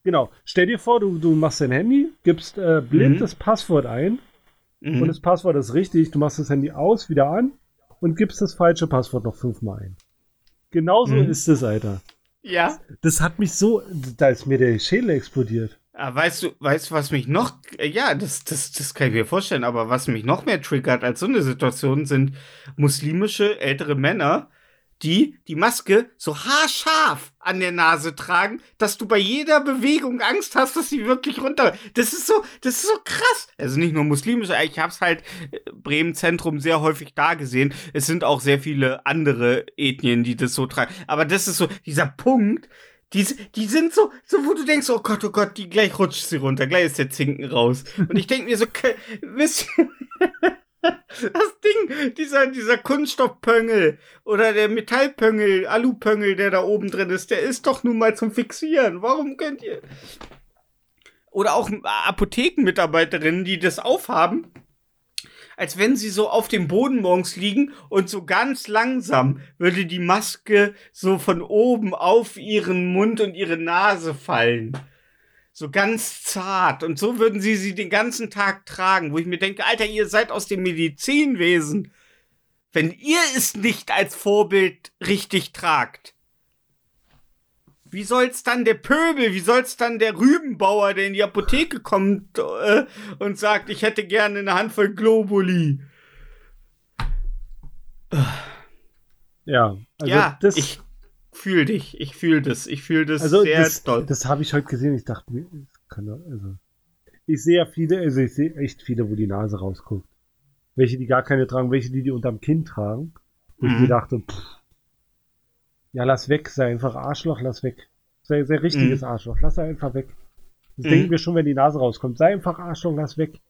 Genau, stell dir vor, du, du machst dein Handy, gibst äh, blind Mhm. das Passwort ein Mhm. und das Passwort ist richtig, du machst das Handy aus, wieder an und gibst das falsche Passwort noch fünfmal ein. Genauso Mhm. ist es, Alter. ja. Das hat mich so, da ist mir der Schädel explodiert. Ah, Weißt du, weißt du, was mich noch, ja, das, das, das kann ich mir vorstellen, aber was mich noch mehr triggert als so eine Situation sind muslimische ältere Männer, die die Maske so haarscharf an der Nase tragen, dass du bei jeder Bewegung Angst hast, dass sie wirklich runter. Das ist so, das ist so krass. Also nicht nur muslimische, ich hab's halt äh, Bremen Zentrum sehr häufig da gesehen. Es sind auch sehr viele andere Ethnien, die das so tragen. Aber das ist so dieser Punkt, die, die sind so, so, wo du denkst, oh Gott, oh Gott, die gleich rutscht sie runter, gleich ist der Zinken raus. Und ich denke mir so, wisst ihr, das Ding, dieser, dieser Kunststoffpöngel oder der Metallpöngel, Alupöngel, der da oben drin ist, der ist doch nun mal zum Fixieren. Warum könnt ihr? Oder auch Apothekenmitarbeiterinnen, die das aufhaben, als wenn sie so auf dem Boden morgens liegen und so ganz langsam würde die Maske so von oben auf ihren Mund und ihre Nase fallen. So ganz zart. Und so würden sie sie den ganzen Tag tragen, wo ich mir denke, Alter, ihr seid aus dem Medizinwesen. Wenn ihr es nicht als Vorbild richtig tragt, wie soll's dann der Pöbel, wie soll's dann der Rübenbauer, der in die Apotheke kommt äh, und sagt, ich hätte gerne eine Handvoll Globuli? Ja, also ja, das, ich fühle dich, ich fühle das, ich fühle das also sehr das, doll. das habe ich heute gesehen. Ich dachte mir, kann doch, also ich sehe ja viele, also ich sehe echt viele, wo die Nase rausguckt. Welche, die gar keine tragen, welche, die die unterm Kinn tragen. Und ich Mhm. mir dachte, pff, ja, lass weg, sei einfach Arschloch, lass weg. Sei, sei richtiges Mhm. Arschloch, lass einfach weg. Das Mhm. denken wir schon, wenn die Nase rauskommt. Sei einfach Arschloch, lass weg.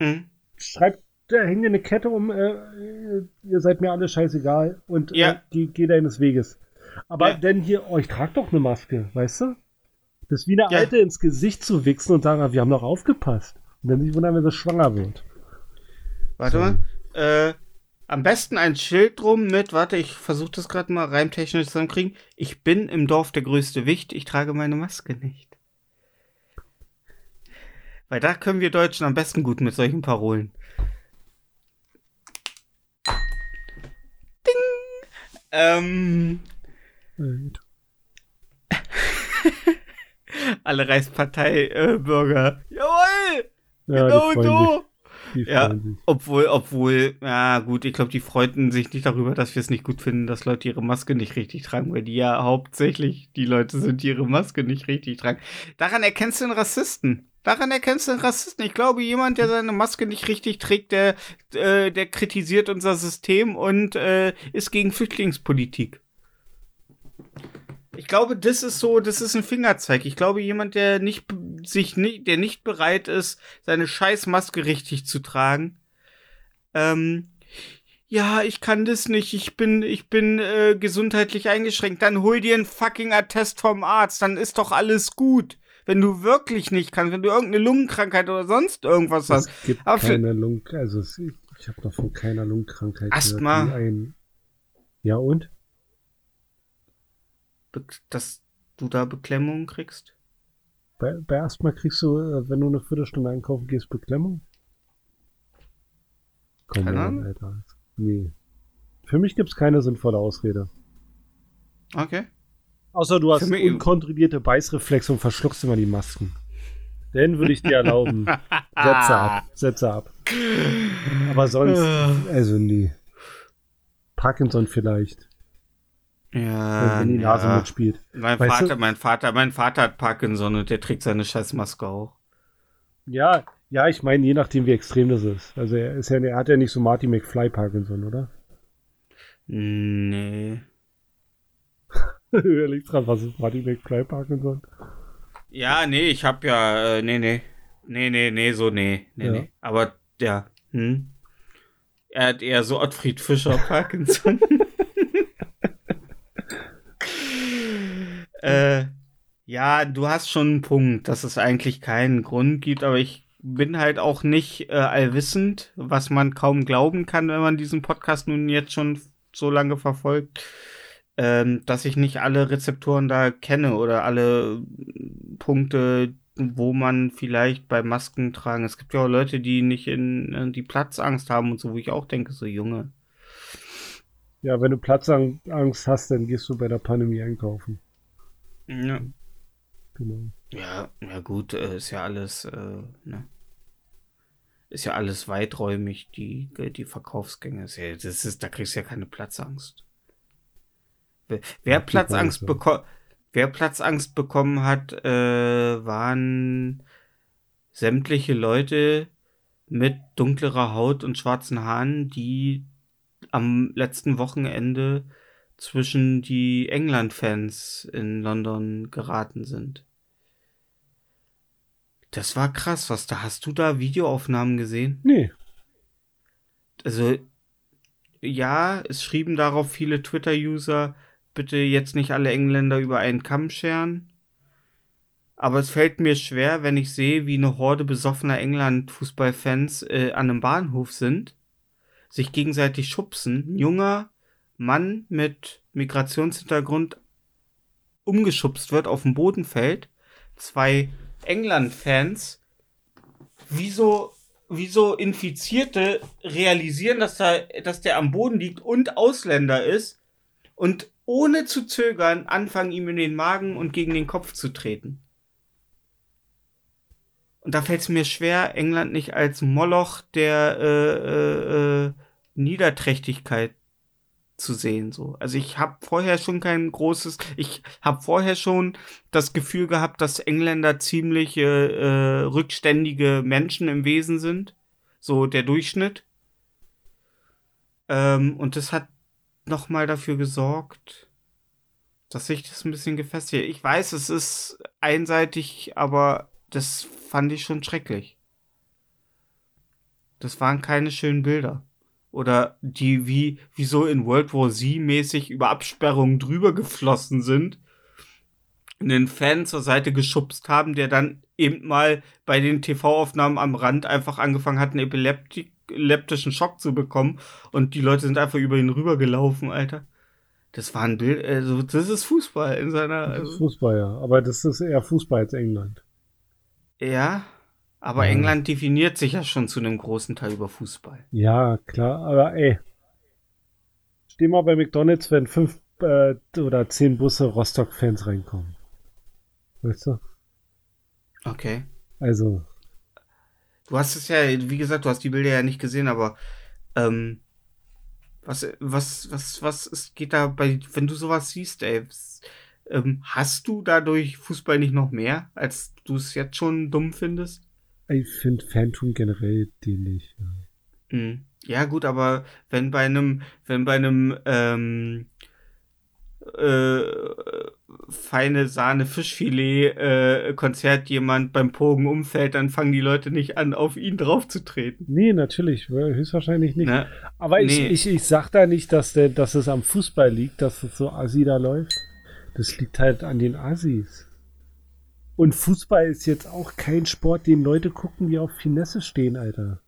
Mhm. Schreib, da häng dir eine Kette um, äh, ihr seid mir alle scheißegal und Ja. äh, geh, geh deines Weges. Aber Ja. denn hier, oh, ich trag doch eine Maske, weißt du? Das ist wie eine Ja. Alte ins Gesicht zu wichsen und sagen, wir haben doch aufgepasst. Und dann sich wundern, wenn sie schwanger wird. Warte Sorry. mal. Äh, am besten ein Schild drum mit, warte, ich versuche das gerade mal reimtechnisch zusammenkriegen. Ich bin im Dorf der größte Wicht, ich trage meine Maske nicht. Weil da können wir Deutschen am besten gut mit solchen Parolen. Ding! Ähm, Äh, alle Reichspartei-Bürger. Jawohl! Ja, genau so! Ja. sich. Obwohl, obwohl, ja gut, ich glaube, die freuten sich nicht darüber, dass wir es nicht gut finden, dass Leute ihre Maske nicht richtig tragen, weil die ja hauptsächlich die Leute sind, die ihre Maske nicht richtig tragen. Daran erkennst du einen Rassisten. Daran erkennst du einen Rassisten. Ich glaube, jemand, der seine Maske nicht richtig trägt, der, äh, der kritisiert unser System und äh, ist gegen Flüchtlingspolitik. Ich glaube, das ist so, das ist ein Fingerzeig. Ich glaube, jemand, der nicht sich nicht, der nicht bereit ist, seine Scheißmaske richtig zu tragen. Ähm, ja, ich kann das nicht. Ich bin, ich bin äh, gesundheitlich eingeschränkt. Dann hol dir einen fucking Attest vom Arzt. Dann ist doch alles gut. Wenn du wirklich nicht kannst, wenn du irgendeine Lungenkrankheit oder sonst irgendwas hast. Es gibt Aber keine Lungen, also ich habe noch von keiner Lungenkrankheit Asthma. gehört, Ein, ja und? Dass du da Beklemmungen kriegst? Bei, bei Asthma kriegst du, äh, wenn du eine Viertelstunde einkaufen gehst, Beklemmung? Komm Keine Ahnung. Alter. Nee. Für mich gibt's keine sinnvolle Ausrede. Okay. Außer du hast Für mich- unkontrollierte Beißreflexe und verschluckst immer die Masken. Dann würde ich dir erlauben. Sätze ab. Sätze ab. Aber sonst, also nee. Parkinson vielleicht, Ja. wenn die Nase ja. mitspielt. Mein Weißt Vater, du- mein Vater, mein Vater hat Parkinson und der trägt seine Scheißmaske auch. Ja, ja, ich meine, je nachdem, wie extrem das ist. Also er ist ja, er hat ja nicht so Marty McFly Parkinson, oder? Nee. er liegt dran, was ist Marty McFly Parkinson? Ja, nee, ich hab ja, äh, nee, nee. Nee, nee, nee, so, nee, nee, Ja. nee. Aber, ja, hm. Er hat eher so Ottfried Fischer Parkinson. äh, ja, du hast schon einen Punkt, dass es eigentlich keinen Grund gibt, aber ich bin halt auch nicht äh, allwissend, was man kaum glauben kann, wenn man diesen Podcast nun jetzt schon so lange verfolgt, ähm, dass ich nicht alle Rezeptoren da kenne oder alle Punkte, wo man vielleicht bei Masken tragen. Es gibt ja auch Leute, die nicht in, in die Platzangst haben und so, wo ich auch denke, so Junge. Ja, wenn du Platzangst hast, dann gehst du bei der Pandemie einkaufen. Ja, Genau. ja, ja gut, äh, ist ja alles, äh, ne? Ist ja alles weiträumig, die, die Verkaufsgänge. Ist ja, das ist, da kriegst du ja keine Platzangst. Wer, wer Platzangst bekommen, wer Platzangst bekommen hat, äh, waren sämtliche Leute mit dunklerer Haut und schwarzen Haaren, die am letzten Wochenende zwischen die England-Fans in London geraten sind. Das war krass, was da hast du da Videoaufnahmen gesehen? Nee. Also ja, es schrieben darauf viele Twitter-User, bitte jetzt nicht alle Engländer über einen Kamm scheren. Aber es fällt mir schwer, wenn ich sehe, wie eine Horde besoffener England-Fußballfans äh, an einem Bahnhof sind, sich gegenseitig schubsen, ein junger Mann mit Migrationshintergrund umgeschubst wird, auf den Boden fällt, zwei England-Fans, wieso, wieso Infizierte realisieren, dass, da, dass der am Boden liegt und Ausländer ist und ohne zu zögern anfangen, ihm in den Magen und gegen den Kopf zu treten. Und da fällt es mir schwer, England nicht als Moloch der äh, äh, äh, Niederträchtigkeit zu sehen. So. Also ich habe vorher schon kein großes, ich habe vorher schon das Gefühl gehabt, dass Engländer ziemlich äh, rückständige Menschen im Wesen sind. So der Durchschnitt. Ähm, und das hat nochmal dafür gesorgt, dass sich das ein bisschen gefestigt. Ich weiß, es ist einseitig, aber das fand ich schon schrecklich. Das waren keine schönen Bilder. Oder die wie, wie so in World War Z mäßig über Absperrungen drüber geflossen sind, einen Fan zur Seite geschubst haben, der dann eben mal bei den TV-Aufnahmen am Rand einfach angefangen hat, einen Epileptik epileptischen Schock zu bekommen und die Leute sind einfach über ihn rübergelaufen, Alter. Das war ein Bild, also das ist Fußball in seiner. Ist Fußball, ja. Aber das ist eher Fußball als England. Ja, aber Ja. England definiert sich ja schon zu einem großen Teil über Fußball. Ja, klar, aber ey. Steh mal bei McDonalds, wenn fünf äh, oder zehn Busse Rostock-Fans reinkommen. Weißt du? Okay. Also, Du hast es ja, wie gesagt, du hast die Bilder ja nicht gesehen, aber ähm, was, was, was, was ist, geht da bei, wenn du sowas siehst, ey, ähm, hast du dadurch Fußball nicht noch mehr, als du es jetzt schon dumm findest? Ich finde Phantom generell dämlich. Ja. Hm. Ja, gut, aber wenn bei einem, wenn bei einem ähm, äh, feine Sahne Fischfilet äh, Konzert jemand beim Pogen umfällt, dann fangen die Leute nicht an, auf ihn drauf zu treten. Nee, natürlich, höchstwahrscheinlich nicht. Ne? Aber ich, Nee. ich, ich sag da nicht, dass, der, dass es am Fußball liegt, dass es so assi da läuft. Das liegt halt an den Assis. Und Fußball ist jetzt auch kein Sport, den Leute gucken, die auf Finesse stehen, Alter.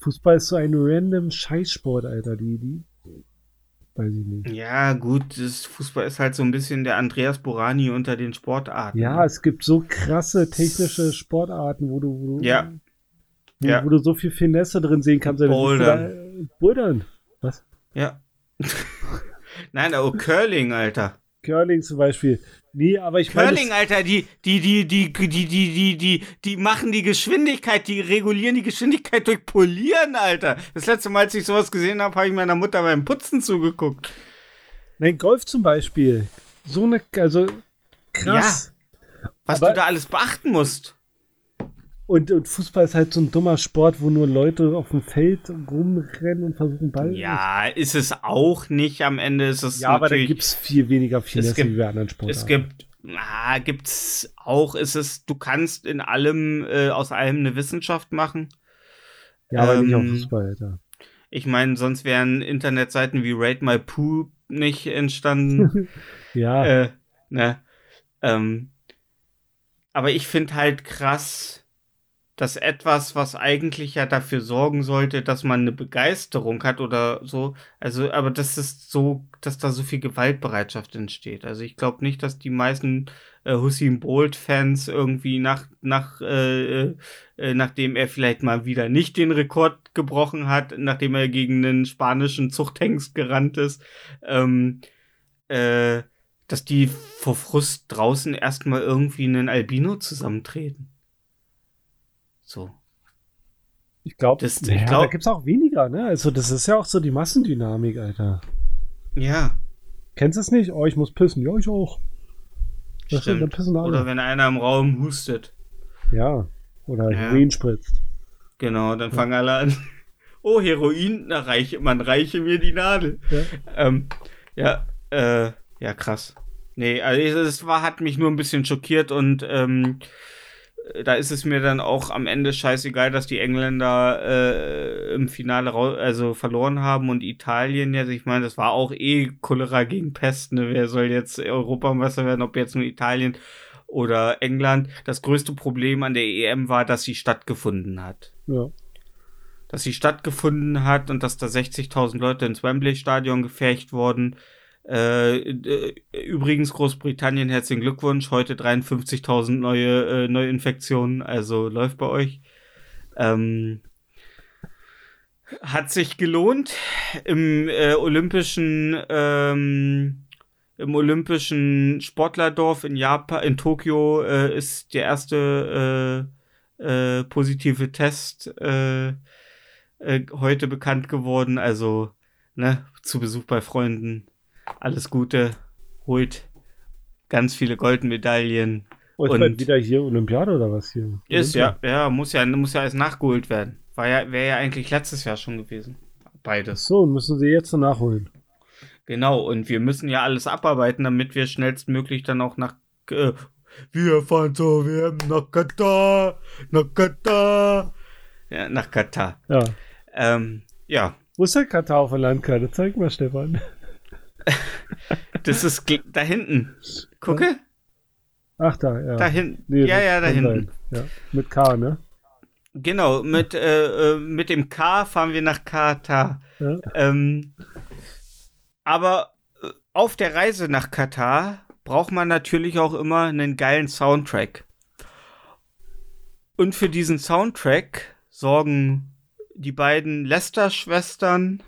Fußball ist so ein random Scheißsport, Alter. Die, die, weiß ich nicht. Ja, gut, das Fußball ist halt so ein bisschen der Andreas Borani unter den Sportarten. Ja, es gibt so krasse technische Sportarten, wo du, wo du, Ja. wo, Ja. wo du so viel Finesse drin sehen kannst. Bouldern. Bouldern. Was? Ja. Nein, oh, Curling, Alter. Curling zum Beispiel. Nee, aber ich meine. Curling, Alter, die, die, die, die, die, die, die, die, die machen die Geschwindigkeit, die regulieren die Geschwindigkeit durch Polieren, Alter. Das letzte Mal, als ich sowas gesehen habe, habe ich meiner Mutter beim Putzen zugeguckt. Nein, Golf zum Beispiel. So eine, also krass. Was Aber- du da alles beachten musst. Und, und Fußball ist halt so ein dummer Sport, wo nur Leute auf dem Feld rumrennen und versuchen Ball. Ja, ist es auch nicht. Am Ende ist es ja aber da gibt es viel weniger Finesse gibt- wie bei anderen Sportarten. Es gibt, na, gibt's auch, ist es, du kannst in allem, äh, aus allem eine Wissenschaft machen. ja, aber nicht auf ähm, Fußball, Alter. Ich meine, sonst wären Internetseiten wie Rate My Poo nicht entstanden. Ja, äh, ne? Ähm, aber ich finde halt krass, dass etwas, was eigentlich ja dafür sorgen sollte, dass man eine Begeisterung hat oder so, also, aber das ist so, dass da so viel Gewaltbereitschaft entsteht. Also ich glaube nicht, dass die meisten äh, Hussein Bolt-Fans irgendwie nach, nach, äh, äh, nachdem er vielleicht mal wieder nicht den Rekord gebrochen hat, nachdem er gegen einen spanischen Zuchthengst gerannt ist, ähm, äh, dass die vor Frust draußen erstmal irgendwie einen Albino zusammentreten. So. ich glaube, das- ich ja, glaub- da gibt es auch weniger, ne? Also das ist ja auch so die Massendynamik, Alter. Ja, Kennst du es nicht? Oh, ich muss pissen. Ja, ich auch. Das stimmt, pissen. Oder wenn einer im Raum hustet. ja. Oder Ja. Heroin spritzt. Genau, dann fangen alle an. Oh, Heroin, na, reiche, man reiche mir die Nadel. Ja. Ähm, ja, äh, ja, krass. Nee, also es war, hat mich nur ein bisschen schockiert und ähm, da ist es mir dann auch am Ende scheißegal, dass die Engländer äh, im Finale also verloren haben und Italien jetzt, ich meine, das war auch eh Cholera gegen Pest, ne? Wer soll jetzt Europameister werden, ob jetzt nur Italien oder England? Das größte Problem an der EM war, dass sie stattgefunden hat Ja. dass sie stattgefunden hat und dass da 60.000 Leute ins Wembley-Stadion gefärcht wurden. Äh, äh, übrigens Großbritannien, herzlichen Glückwunsch. Heute 53.000 neue äh, Neuinfektionen, also läuft bei euch. Ähm, hat sich gelohnt im äh, olympischen ähm, im olympischen Sportlerdorf in Japan in Tokio äh, ist der erste äh, positive Test heute bekannt geworden also ne zu Besuch bei Freunden alles Gute holt ganz viele Goldmedaillen Und, Und- wieder hier Olympiade oder was hier? ist Olympia? ja ja muss ja muss ja alles nachgeholt werden war ja wäre ja eigentlich letztes Jahr schon gewesen beides So, müssen sie jetzt nachholen. Genau, und wir müssen ja alles abarbeiten, damit wir schnellstmöglich dann auch nach. Äh, wir fahren zur WM nach Katar, nach Katar. Ja, nach Katar. Ja. Ähm, ja, Wo ist der Katar auf der Landkarte? Zeig mal, Stefan. Das ist da hinten. Gucke, Ach, da, ja. da hinten. Nee, ja, ja, da hinten. Ja. Mit K, ne? Genau, mit, äh, äh, mit dem K fahren wir nach Katar. Ja. Ähm, aber äh, auf der Reise nach Katar braucht man natürlich auch immer einen geilen Soundtrack. Und für diesen Soundtrack sorgen die beiden Lester-Schwestern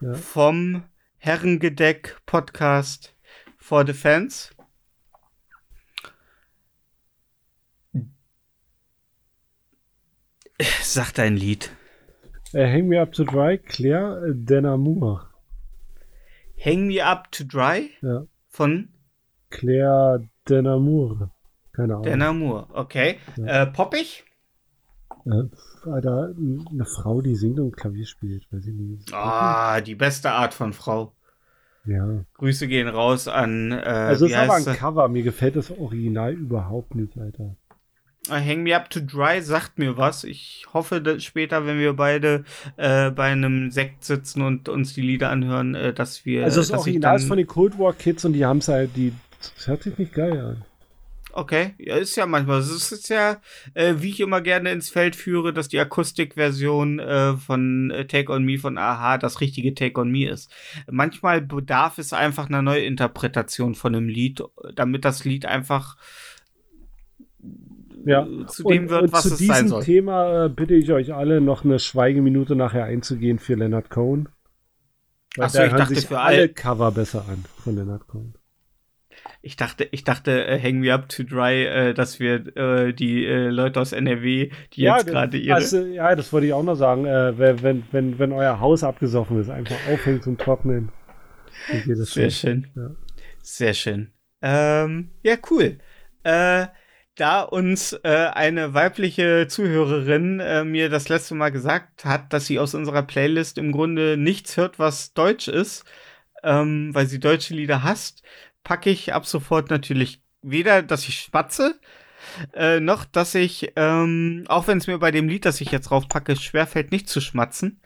Ja. vom Herrengedeck Podcast for the Fans. Sag dein Lied. Äh, Hang Me Up to Dry, Claire äh, Denamour. Hang Me Up to Dry Ja. von Claire Denamour. Keine Ahnung. Dan Amour. Okay. Ja. Äh, poppig? Äh, Alter, eine Frau, die singt und Klavier spielt. Weiß ich nicht. Ah, die beste Art von Frau. Ja. Grüße gehen raus an. Äh, Also es ist aber ein sie? Cover. Mir gefällt das Original überhaupt nicht, Alter. Äh, Hang Me Up to Dry sagt mir was. Ich hoffe, dass später, wenn wir beide äh, bei einem Sekt sitzen und uns die Lieder anhören, äh, dass wir. Also das Original ist von den Cold War Kids und die haben es halt, die. Das hört sich nicht geil an. Okay, ja, ist ja manchmal. Es ist ja, äh, wie ich immer gerne ins Feld führe, dass die Akustikversion äh, von äh, Take on Me von Aha das richtige Take on Me ist. Manchmal bedarf es einfach einer Neuinterpretation von einem Lied, damit das Lied einfach Ja. äh, zu dem und, wird, und was zu es sein diesem soll. Thema äh, bitte ich euch alle noch eine Schweigeminute nachher einzugehen für Leonard Cohen. Weil Ach so, da ich dachte sich für alle all- Cover besser an von Leonard Cohen. Ich dachte, ich dachte, äh, Hang Me Up to Dry, äh, dass wir äh, die äh, Leute aus NRW, die jetzt gerade ihre. also, ja, das wollte ich auch noch sagen. Äh, wenn, wenn, wenn, euer Haus abgesoffen ist, einfach aufhängen zum Trocknen. Sehr schon. schön. Ja. Sehr schön. Ähm, ja, cool. Äh, da uns eine weibliche Zuhörerin mir das letzte Mal gesagt hat, dass sie aus unserer Playlist im Grunde nichts hört, was deutsch ist, ähm, weil sie deutsche Lieder hasst, packe ich ab sofort natürlich weder, dass ich spatze, äh, noch, dass ich, ähm, auch wenn es mir bei dem Lied, das ich jetzt drauf packe, schwerfällt, nicht zu schmatzen,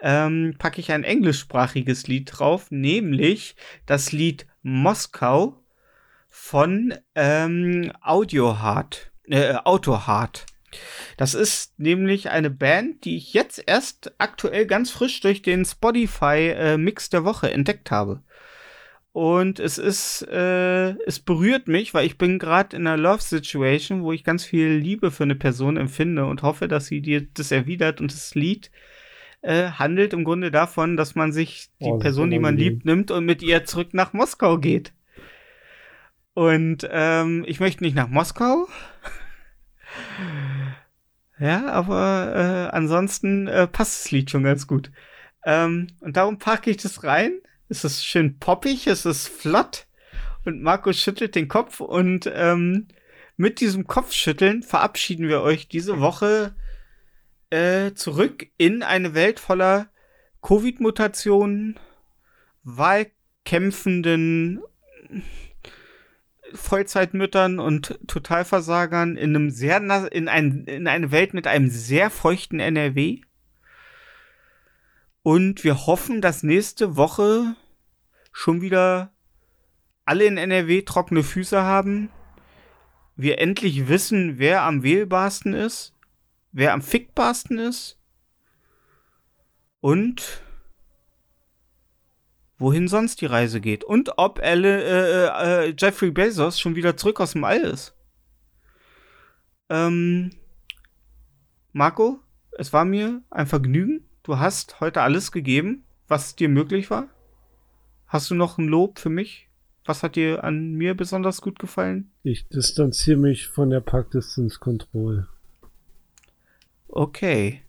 ähm, packe ich ein englischsprachiges Lied drauf, nämlich das Lied Moskau von ähm, Audiohard, äh, Autohard. Das ist nämlich eine Band, die ich jetzt erst aktuell ganz frisch durch den Spotify äh, Mix der Woche entdeckt habe. Und es ist, äh, es berührt mich, weil ich bin gerade in einer Love Situation, wo ich ganz viel Liebe für eine Person empfinde und hoffe, dass sie dir das erwidert. Und das Lied äh, handelt im Grunde davon, dass man sich die Oh, Person, die man liebt, nimmt und mit ihr zurück nach Moskau geht. Und ähm, ich möchte nicht nach Moskau. ja, aber äh, ansonsten äh, passt das Lied schon ganz gut. Ähm, und darum packe ich das rein. Es ist schön poppig, es ist flott. Und Markus schüttelt den Kopf und ähm, mit diesem Kopfschütteln verabschieden wir euch diese Woche äh, zurück in eine Welt voller Covid-Mutationen, Wahlkämpfenden, Vollzeitmüttern und Totalversagern in einem sehr in, ein, in eine Welt mit einem sehr feuchten NRW. Und wir hoffen, dass nächste Woche schon wieder alle in NRW trockene Füße haben. Wir endlich wissen, wer am wählbarsten ist, wer am fickbarsten ist. Und wohin sonst die Reise geht und ob Elle, äh, äh, Jeffrey Bezos schon wieder zurück aus dem All ist. Ähm, Marco, es war mir ein Vergnügen. Du hast heute alles gegeben, was dir möglich war. Hast du noch ein Lob für mich? Was hat dir an mir besonders gut gefallen? Ich distanziere mich von der Pack Distance Control. Okay.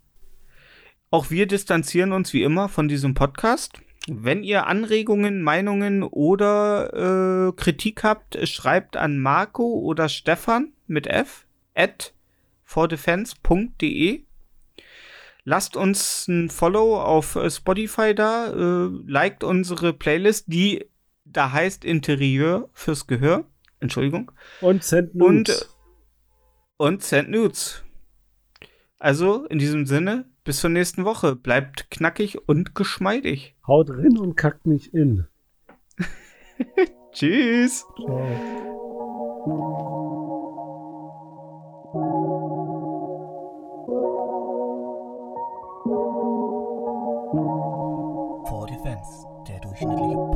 Auch wir distanzieren uns wie immer von diesem Podcast. Wenn ihr Anregungen, Meinungen oder äh, Kritik habt, schreibt an Marco oder Stefan mit F at fordefense.de. Lasst uns ein Follow auf äh, Spotify da, äh, liked unsere Playlist, die da heißt Interieur fürs Gehör. Entschuldigung. Und Send Und, Nudes. äh, und Send Nudes. Also in diesem Sinne, bis zur nächsten Woche. Bleibt knackig und geschmeidig. Haut rein und kackt nicht in. Tschüss. Ciao. Der